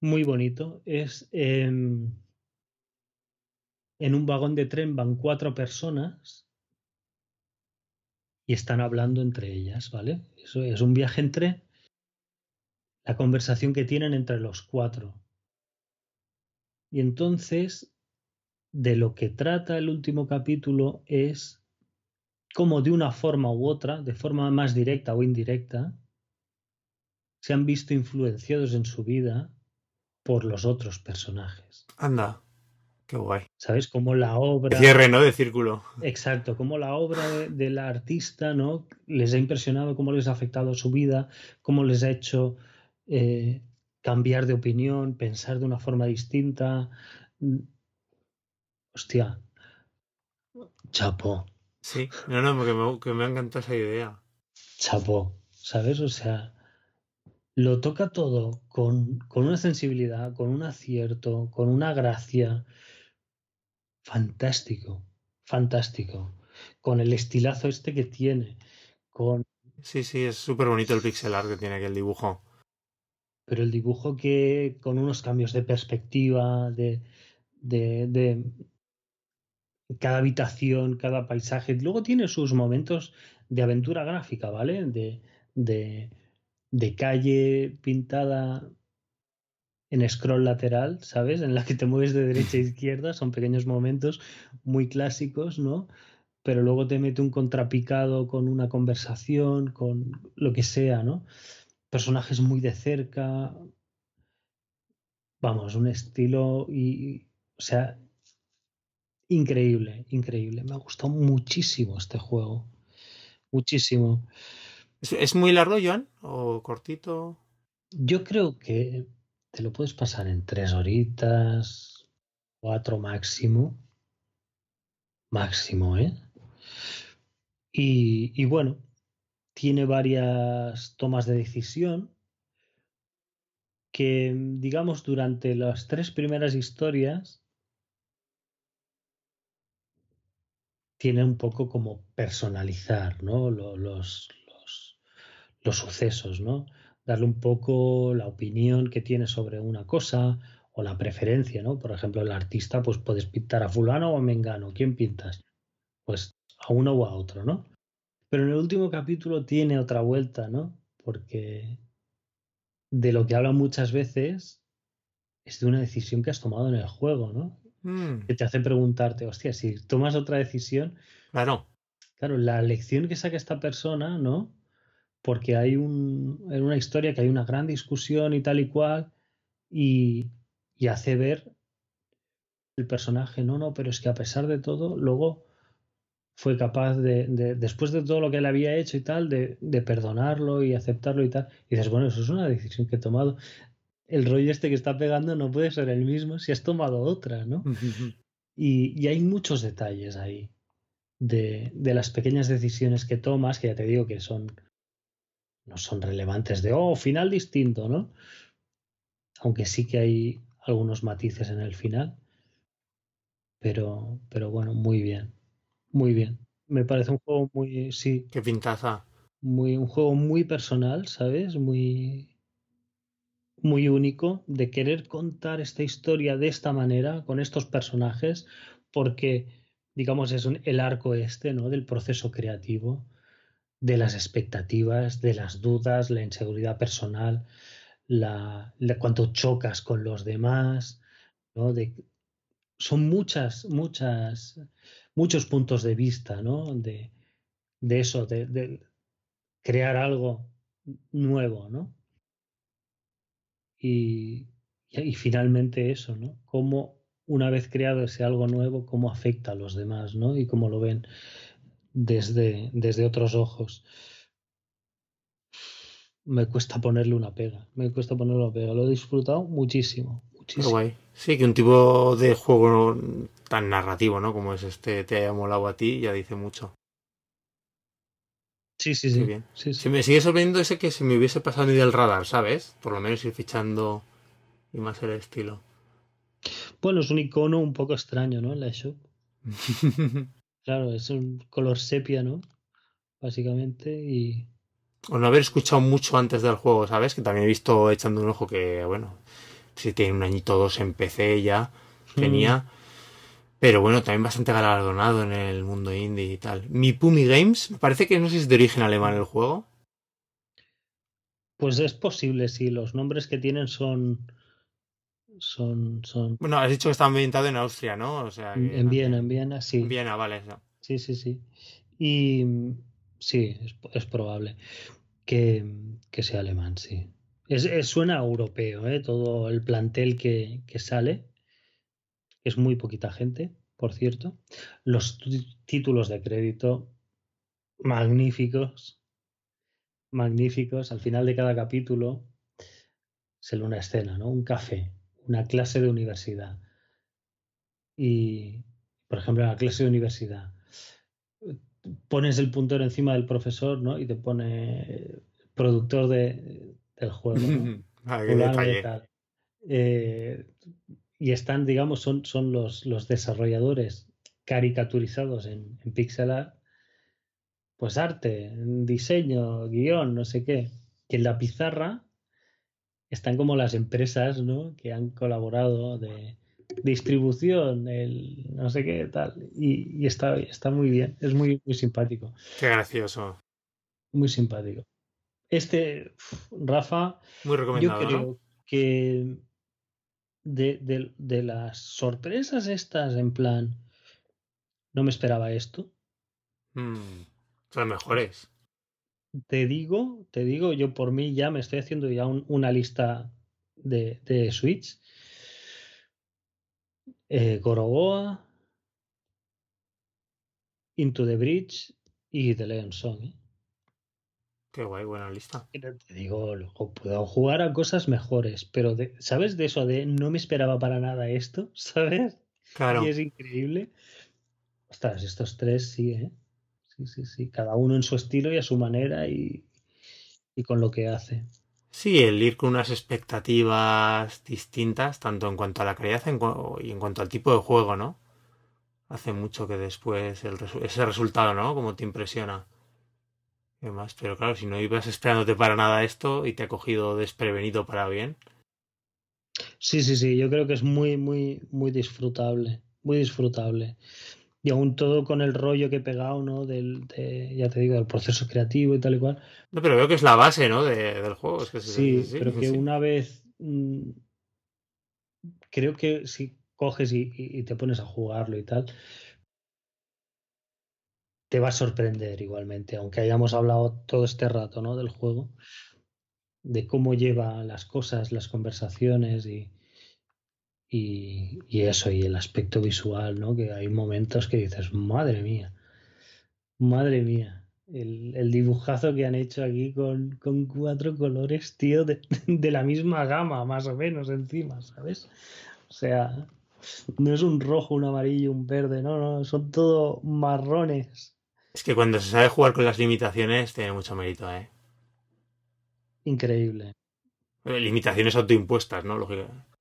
Muy bonito. Es en un vagón de tren van cuatro personas y están hablando entre ellas, ¿vale? Eso es un viaje entre la conversación que tienen entre los cuatro. Y entonces, de lo que trata el último capítulo es cómo de una forma u otra, de forma más directa o indirecta, se han visto influenciados en su vida por los otros personajes. Anda, qué guay. ¿Sabes? Como la obra... cierre, ¿no? De círculo. Exacto, como la obra de, la artista, ¿no? Les ha impresionado, cómo les ha afectado su vida, cómo les ha hecho eh, cambiar de opinión, pensar de una forma distinta. Hostia, chapo. Sí, no, no, porque me, que me ha encantado esa idea. Chapo, ¿sabes? O sea, lo toca todo con, con una sensibilidad, con un acierto, con una gracia. Fantástico, fantástico. Con el estilazo este que tiene. Con... Sí, sí, es súper bonito el pixel art que tiene aquí el dibujo pero el dibujo que con unos cambios de perspectiva, de, de, cada habitación, cada paisaje, luego tiene sus momentos de aventura gráfica, ¿vale? De, de, de calle pintada en scroll lateral, ¿sabes? En la que te mueves de derecha a izquierda, son pequeños momentos muy clásicos, ¿no? Pero luego te mete un contrapicado con una conversación, con lo que sea, ¿no? personajes muy de cerca. Vamos, un estilo y. O sea, increíble, increíble. Me ha gustado muchísimo este juego. Muchísimo. ¿Es muy largo, Joan? ¿O cortito? Yo creo que te lo puedes pasar en tres horitas, cuatro máximo. Máximo, ¿eh? Y, y bueno, tiene varias tomas de decisión que, digamos, durante las tres primeras historias tiene un poco como personalizar ¿no? los, los, sucesos, ¿no? Darle un poco la opinión que tiene sobre una cosa o la preferencia, ¿no? Por ejemplo, el artista, pues puedes pintar a fulano o a mengano. ¿Quién pintas? Pues a uno o a otro, ¿no? Pero en el último capítulo tiene otra vuelta, ¿no? Porque de lo que habla muchas veces es de una decisión que has tomado en el juego, ¿no? Mm. Que te hace preguntarte, hostia, si tomas otra decisión. Claro. Claro, la lección que saca esta persona, ¿no? Porque hay un, en una historia que hay una gran discusión y tal y cual, y, y hace ver el personaje, no, no, pero es que a pesar de todo, luego fue capaz de, después de todo lo que él había hecho y tal, de, perdonarlo y aceptarlo y tal. Y dices, bueno, eso es una decisión que he tomado. El rollo este que está pegando no puede ser el mismo si has tomado otra, ¿no? y, hay muchos detalles ahí de, de, las pequeñas decisiones que tomas, que ya te digo que son no son relevantes de, oh, final distinto, ¿no? Aunque sí que hay algunos matices en el final. Pero, pero bueno, muy bien. Muy bien. Me parece un juego muy, sí. Qué pintaza. Muy, un juego muy personal, ¿sabes? Muy, muy único de querer contar esta historia de esta manera, con estos personajes, porque, digamos, es el arco este, ¿no? Del proceso creativo, de las expectativas, de las dudas, la inseguridad personal, la, cuánto chocas con los demás, ¿no? De, son muchas, muchas muchos puntos de vista, ¿no? De, de eso, de, crear algo nuevo, ¿no? Y, y, finalmente eso, ¿no? Cómo una vez creado ese algo nuevo, cómo afecta a los demás, ¿no? Y cómo lo ven desde, desde otros ojos. Me cuesta ponerle una pega, me cuesta ponerle una pega. Lo he disfrutado muchísimo, muchísimo. guay. Sí, que un tipo de juego tan narrativo, ¿no? Como es este, te haya molado a ti, ya dice mucho. Sí, sí, sí. bien. sí, me sigue sorprendiendo ese que se me hubiese pasado ni del radar, ¿sabes? Por lo menos ir fichando y más el estilo. Bueno, es un icono un poco extraño, ¿no? En la shop. claro, es un color sepia, ¿no? Básicamente, y. O no haber escuchado mucho antes del juego, ¿sabes? Que también he visto echando un ojo que, bueno, si tiene un añito dos en PC ya, tenía. Mm. Pero bueno, también bastante galardonado en el mundo indie y tal. Mi Pumi Games, me parece que no sé si es de origen alemán el juego. Pues es posible, sí. Los nombres que tienen son. Son. son... Bueno, has dicho que está ambientado en Austria, ¿no? O sea, en Viena, en Viena, sí. En Viena, vale. Sí, sí, sí. Y sí, es, es probable que, que sea alemán, sí. Es, suena europeo, ¿eh? todo el plantel que, sale. Es muy poquita gente, por cierto. Los títulos de crédito magníficos. Magníficos. Al final de cada capítulo se una escena, ¿no? Un café, una clase de universidad. Y, por ejemplo, en la clase de universidad, pones el puntero encima del profesor, ¿no? Y te pone productor de, el juego. Eh, y están, digamos, son, son los, los desarrolladores caricaturizados en, en pixel art, pues arte, diseño, guion, no sé qué, que en la pizarra están como las empresas ¿no? que han colaborado de distribución, el no sé qué, tal, y, está, está muy bien, es muy, muy simpático. Qué gracioso. Muy simpático. Este, Rafa, Muy yo creo que de, las sorpresas estas, en plan, no me esperaba esto. Mm, son mejores. Te digo, te digo, yo por mí ya me estoy haciendo ya una lista de, de Switch. Eh, Gorogoa, Into the Bridge y The Leon Song. ¿eh? Qué guay, buena lista. Te digo, puedo jugar a cosas mejores, pero ¿sabes de eso? De no me esperaba para nada esto, ¿sabes? Claro. Y es increíble. Ostras, estos tres sí, ¿eh? Sí, sí, sí. Cada uno en su estilo y a su manera y, y con lo que hace. Sí, el ir con unas expectativas distintas, tanto en cuanto a la calidad y en cuanto al tipo de juego, ¿no? hace mucho que después ese resultado, ¿no? Como te impresiona. más, pero claro, si no ibas esperándote para nada esto y te ha cogido desprevenido para bien. Sí, sí, sí, yo creo que es muy, muy, muy disfrutable, muy disfrutable. Y aún todo con el rollo que he pegado, ¿no? Del, ya te digo, del proceso creativo y tal y cual. No, pero veo que es la base, ¿no? del juego. sí, pero que una vez... Mm, creo que si coges y, te pones a jugarlo y tal, te va a sorprender igualmente, aunque hayamos hablado todo este rato, ¿no? Del juego, de cómo lleva las cosas, las conversaciones y, y, eso, y el aspecto visual, ¿no? Que hay momentos que dices, madre mía, madre mía, el, dibujazo que han hecho aquí con, cuatro colores, tío, de, la misma gama, más o menos, encima, ¿sabes? O sea, no es un rojo, un amarillo, un verde, no, no, son todo marrones. Es que cuando se sabe jugar con las limitaciones tiene mucho mérito, ¿eh? Increíble. Limitaciones autoimpuestas, ¿no? Lógicamente.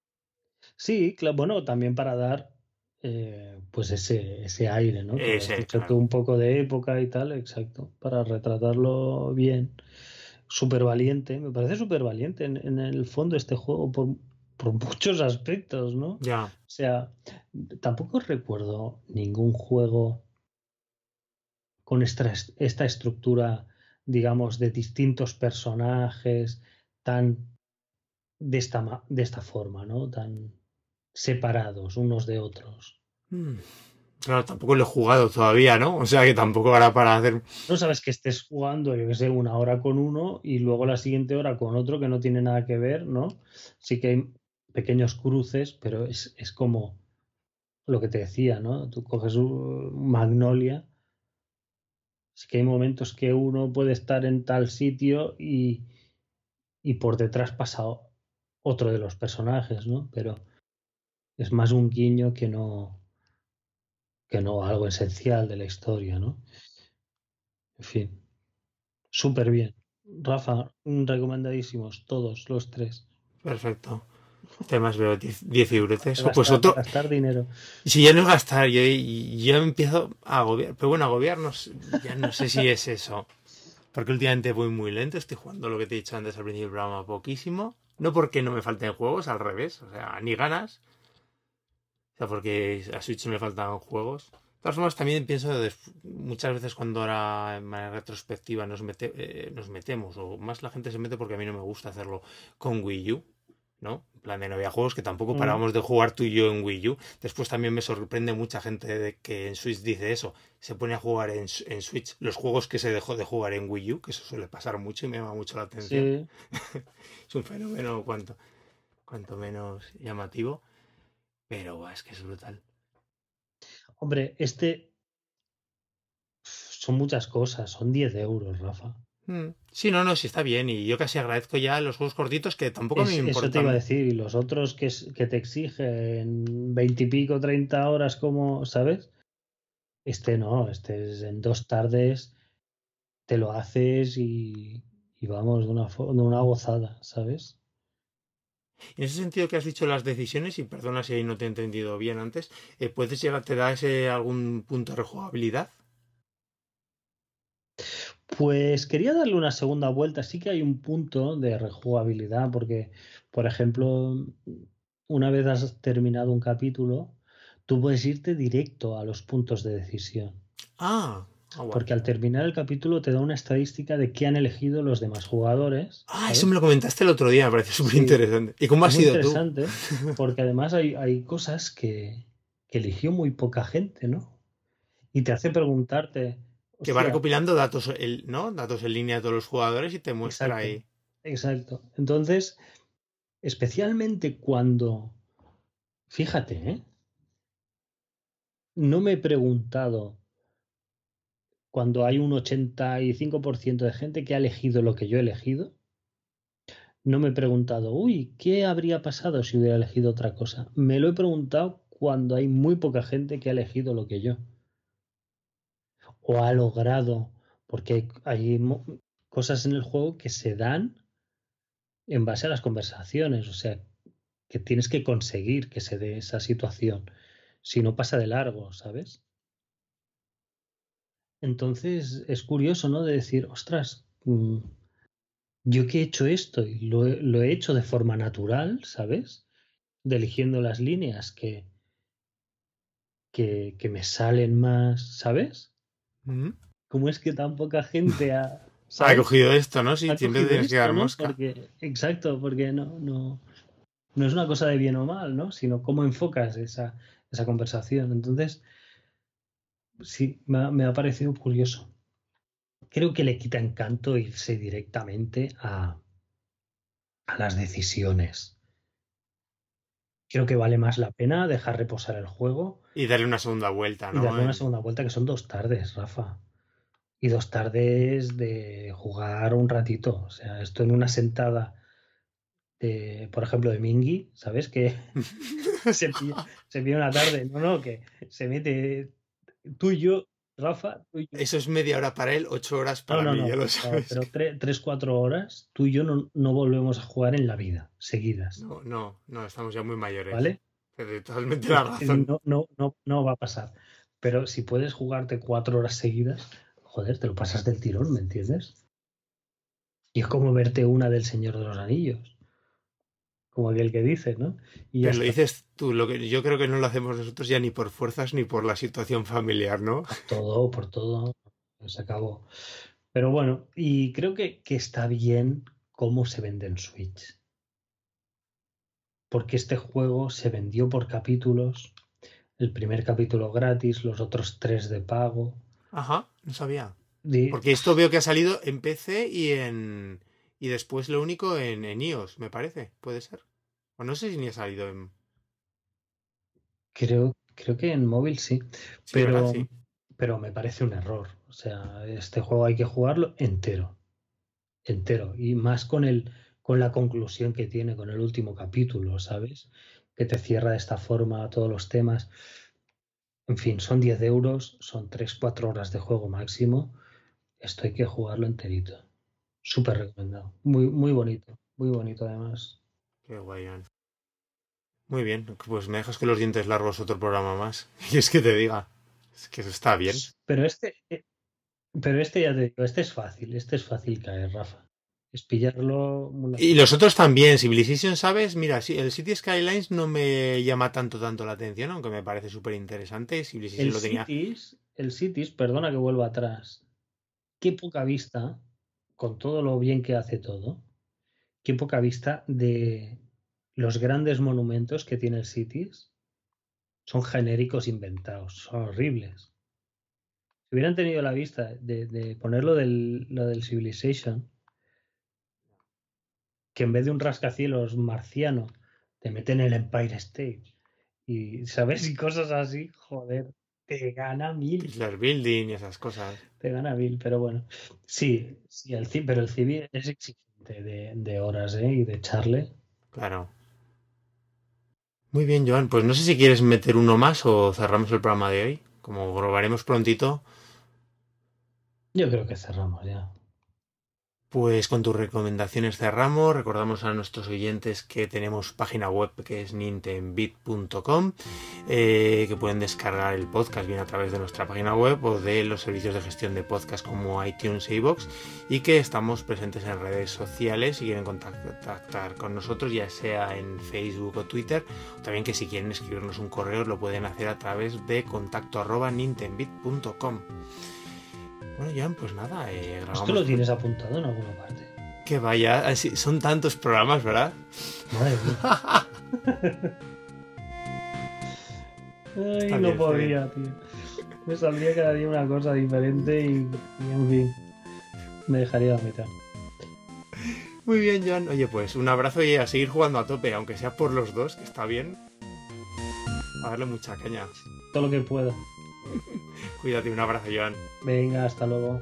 Sí, claro, bueno, también para dar eh, pues ese, ese aire, ¿no? Ese, un poco de época y tal, exacto, para retratarlo bien. Súper valiente, me parece súper valiente en, en, el fondo este juego por, por muchos aspectos, ¿no? Ya. O sea, tampoco recuerdo ningún juego con esta, esta estructura, digamos, de distintos personajes tan de esta, de esta forma, ¿no? Tan, separados unos de otros. Hmm. Claro, tampoco lo he jugado todavía, ¿no? O sea que tampoco hará para hacer. No sabes que estés jugando, yo que sé, una hora con uno y luego la siguiente hora con otro que no tiene nada que ver, ¿no? Sí que hay pequeños cruces, pero es, es como lo que te decía, ¿no? Tú coges un Magnolia. Sí que hay momentos que uno puede estar en tal sitio y, y por detrás pasa otro de los personajes, ¿no? Pero es más un guiño que no que no algo esencial de la historia, ¿no? En fin, súper bien. Rafa, recomendadísimos, todos los tres. Perfecto. Temas veo 10 euros. pues otro. Gastar dinero. Si ya no es gastar, yo, yo empiezo a agobiar. Pero bueno, agobiarnos, ya no sé si es eso. Porque últimamente voy muy lento, estoy jugando lo que te he dicho antes al principio del programa poquísimo. No porque no me falten juegos, al revés, o sea, ni ganas porque a Switch me faltan juegos. De todas formas, también pienso muchas veces cuando ahora en manera retrospectiva nos, eh, nos metemos, o más la gente se mete porque a mí no me gusta hacerlo con Wii U, ¿no? En plan de no había juegos que tampoco mm. parábamos de jugar tú y yo en Wii U. Después también me sorprende mucha gente de que en Switch dice eso, se pone a jugar en, en Switch los juegos que se dejó de jugar en Wii U, que eso suele pasar mucho y me llama mucho la atención. es un fenómeno cuanto, cuanto menos llamativo. Pero es que es brutal. Hombre, este son muchas cosas, son 10 euros, Rafa. Mm. Sí, no, no, sí está bien. Y yo casi agradezco ya los juegos cortitos que tampoco me importan. Eso te iba a decir. Y los otros que, que te exigen 20 y pico, 30 horas, como, ¿sabes? Este no, este es en dos tardes, te lo haces y, y vamos, de una, de una gozada, ¿sabes? En ese sentido que has dicho las decisiones, y perdona si ahí no te he entendido bien antes, eh, ¿puedes llegar, te da ese algún punto de rejugabilidad? Pues quería darle una segunda vuelta. Sí que hay un punto de rejugabilidad, porque, por ejemplo, una vez has terminado un capítulo, tú puedes irte directo a los puntos de decisión. Ah, Ah, Porque al terminar el capítulo te da una estadística de qué han elegido los demás jugadores. Ah, eso me lo comentaste el otro día, me parece súper interesante. ¿Y cómo ha sido interesante Porque además hay, hay cosas que, eligió muy poca gente, ¿no? Y te hace preguntarte. Que va recopilando datos, ¿no? Datos en línea de todos los jugadores y te muestra ahí. Exacto. Entonces, especialmente cuando. Fíjate, ¿eh? No me he preguntado cuando hay un 85% de gente que ha elegido lo que yo he elegido, no me he preguntado, uy, ¿qué habría pasado si hubiera elegido otra cosa? Me lo he preguntado cuando hay muy poca gente que ha elegido lo que yo. O ha logrado, porque hay, cosas en el juego que se dan en base a las conversaciones, o sea, que tienes que conseguir que se dé esa situación. si no pasa de largo, ¿sabes? Entonces es curioso, ¿no? De decir, ostras, mm, yo que he hecho esto y lo, he hecho de forma natural, ¿sabes? De eligiendo las líneas que, que, me salen más, ¿sabes? ¿Cómo es que tan poca gente ha, ha cogido esto, ¿no? Sí, siempre tienes que dar mosca. exacto, porque no, no, no es una cosa de bien o mal, ¿no? Sino cómo enfocas esa, esa conversación. Entonces, sí, me ha, parecido curioso. Creo que le quita encanto irse directamente a, a las decisiones. Creo que vale más la pena dejar reposar el juego. Y darle una segunda vuelta, ¿no? Y darle una segunda vuelta, que son dos tardes, Rafa. Y dos tardes de jugar un ratito. O sea, esto en una sentada de, por ejemplo, de Mingy, ¿sabes? Que se, pilla una tarde. No, no, que se mete tú y yo, Rafa. Eso es media hora para él, ocho horas para mí, ya lo sabes. pero tres, cuatro horas, tú y yo no, no, volvemos a jugar en la vida, seguidas. No, no, no, estamos ya muy mayores. ¿Vale? totalmente la razón. No, no, no, no va a pasar. Pero si puedes jugarte cuatro horas seguidas, joder, te lo pasas del tirón, ¿me entiendes? Y es como verte una del Señor de los Anillos como aquel que dice, ¿no? Y Pero lo dices tú, lo que yo creo que no lo hacemos nosotros ya ni por fuerzas ni por la situación familiar, ¿no? Por todo, por todo, se acabó. Pero bueno, y creo que, que está bien cómo se vende en Switch. Porque este juego se vendió por capítulos, el primer capítulo gratis, los otros tres de pago. Ajá, no sabía. Porque esto veo que ha salido en PC y en, y después lo único en, en iOS, me parece, puede ser. O no sé si ni ha salido en. Creo, creo que en móvil sí. pero, pero me parece un error. O sea, este juego hay que jugarlo entero. Entero. Y más con el, con la conclusión que tiene, con el último capítulo, ¿sabes? Que te cierra de esta forma todos los temas. En fin, son 10 euros, son 3-4 horas de juego máximo. Esto hay que jugarlo enterito. Súper recomendado. Muy, muy bonito. Muy bonito además. Qué guay, Muy bien. Pues me dejas con los dientes largos otro programa más. Y es que te diga. Es que está bien. Pero este. Eh, pero este ya te digo, este es fácil. Este es fácil caer, Rafa. Es pillarlo. Y los otros también. Civilization, ¿sabes? Mira, sí, el City Skylines no me llama tanto tanto la atención, aunque me parece súper interesante. Civilization el lo tenía. Cities, el Cities, perdona que vuelva atrás. Qué poca vista con todo lo bien que hace todo, qué poca vista de los grandes monumentos que tiene el Cities son genéricos inventados, son horribles. Si hubieran tenido la vista de, ponerlo del, lo del Civilization, que en vez de un rascacielos marciano te meten el Empire State y, ¿sabes? Y cosas así, joder te gana mil. Los building y esas cosas. Te gana mil, pero bueno. Sí, sí el, pero el civil es exigente de, horas ¿eh? y de echarle. Claro. Muy bien, Joan. Pues no sé si quieres meter uno más o cerramos el programa de hoy. Como probaremos prontito. Yo creo que cerramos ya. Pues con tus recomendaciones cerramos. Recordamos a nuestros oyentes que tenemos página web que es nintendbit.com, eh, que pueden descargar el podcast bien a través de nuestra página web o de los servicios de gestión de podcast como iTunes e iVoox y que estamos presentes en redes sociales si quieren contactar con nosotros, ya sea en Facebook o Twitter, también que si quieren escribirnos un correo lo pueden hacer a través de contacto arroba. Bueno, Joan, pues nada, eh, ¿Esto lo tienes apuntado en alguna parte? Que vaya, así, son tantos programas, ¿verdad? Madre mía. Ay, no podría, tío. Me saldría cada día una cosa diferente y, en fin, me dejaría la mitad. Muy bien, Joan. Oye, pues un abrazo y a seguir jugando a tope, aunque sea por los dos, que está bien. A darle mucha caña. Todo lo que pueda. Cuídate, un abrazo, Joan. Venga, hasta luego.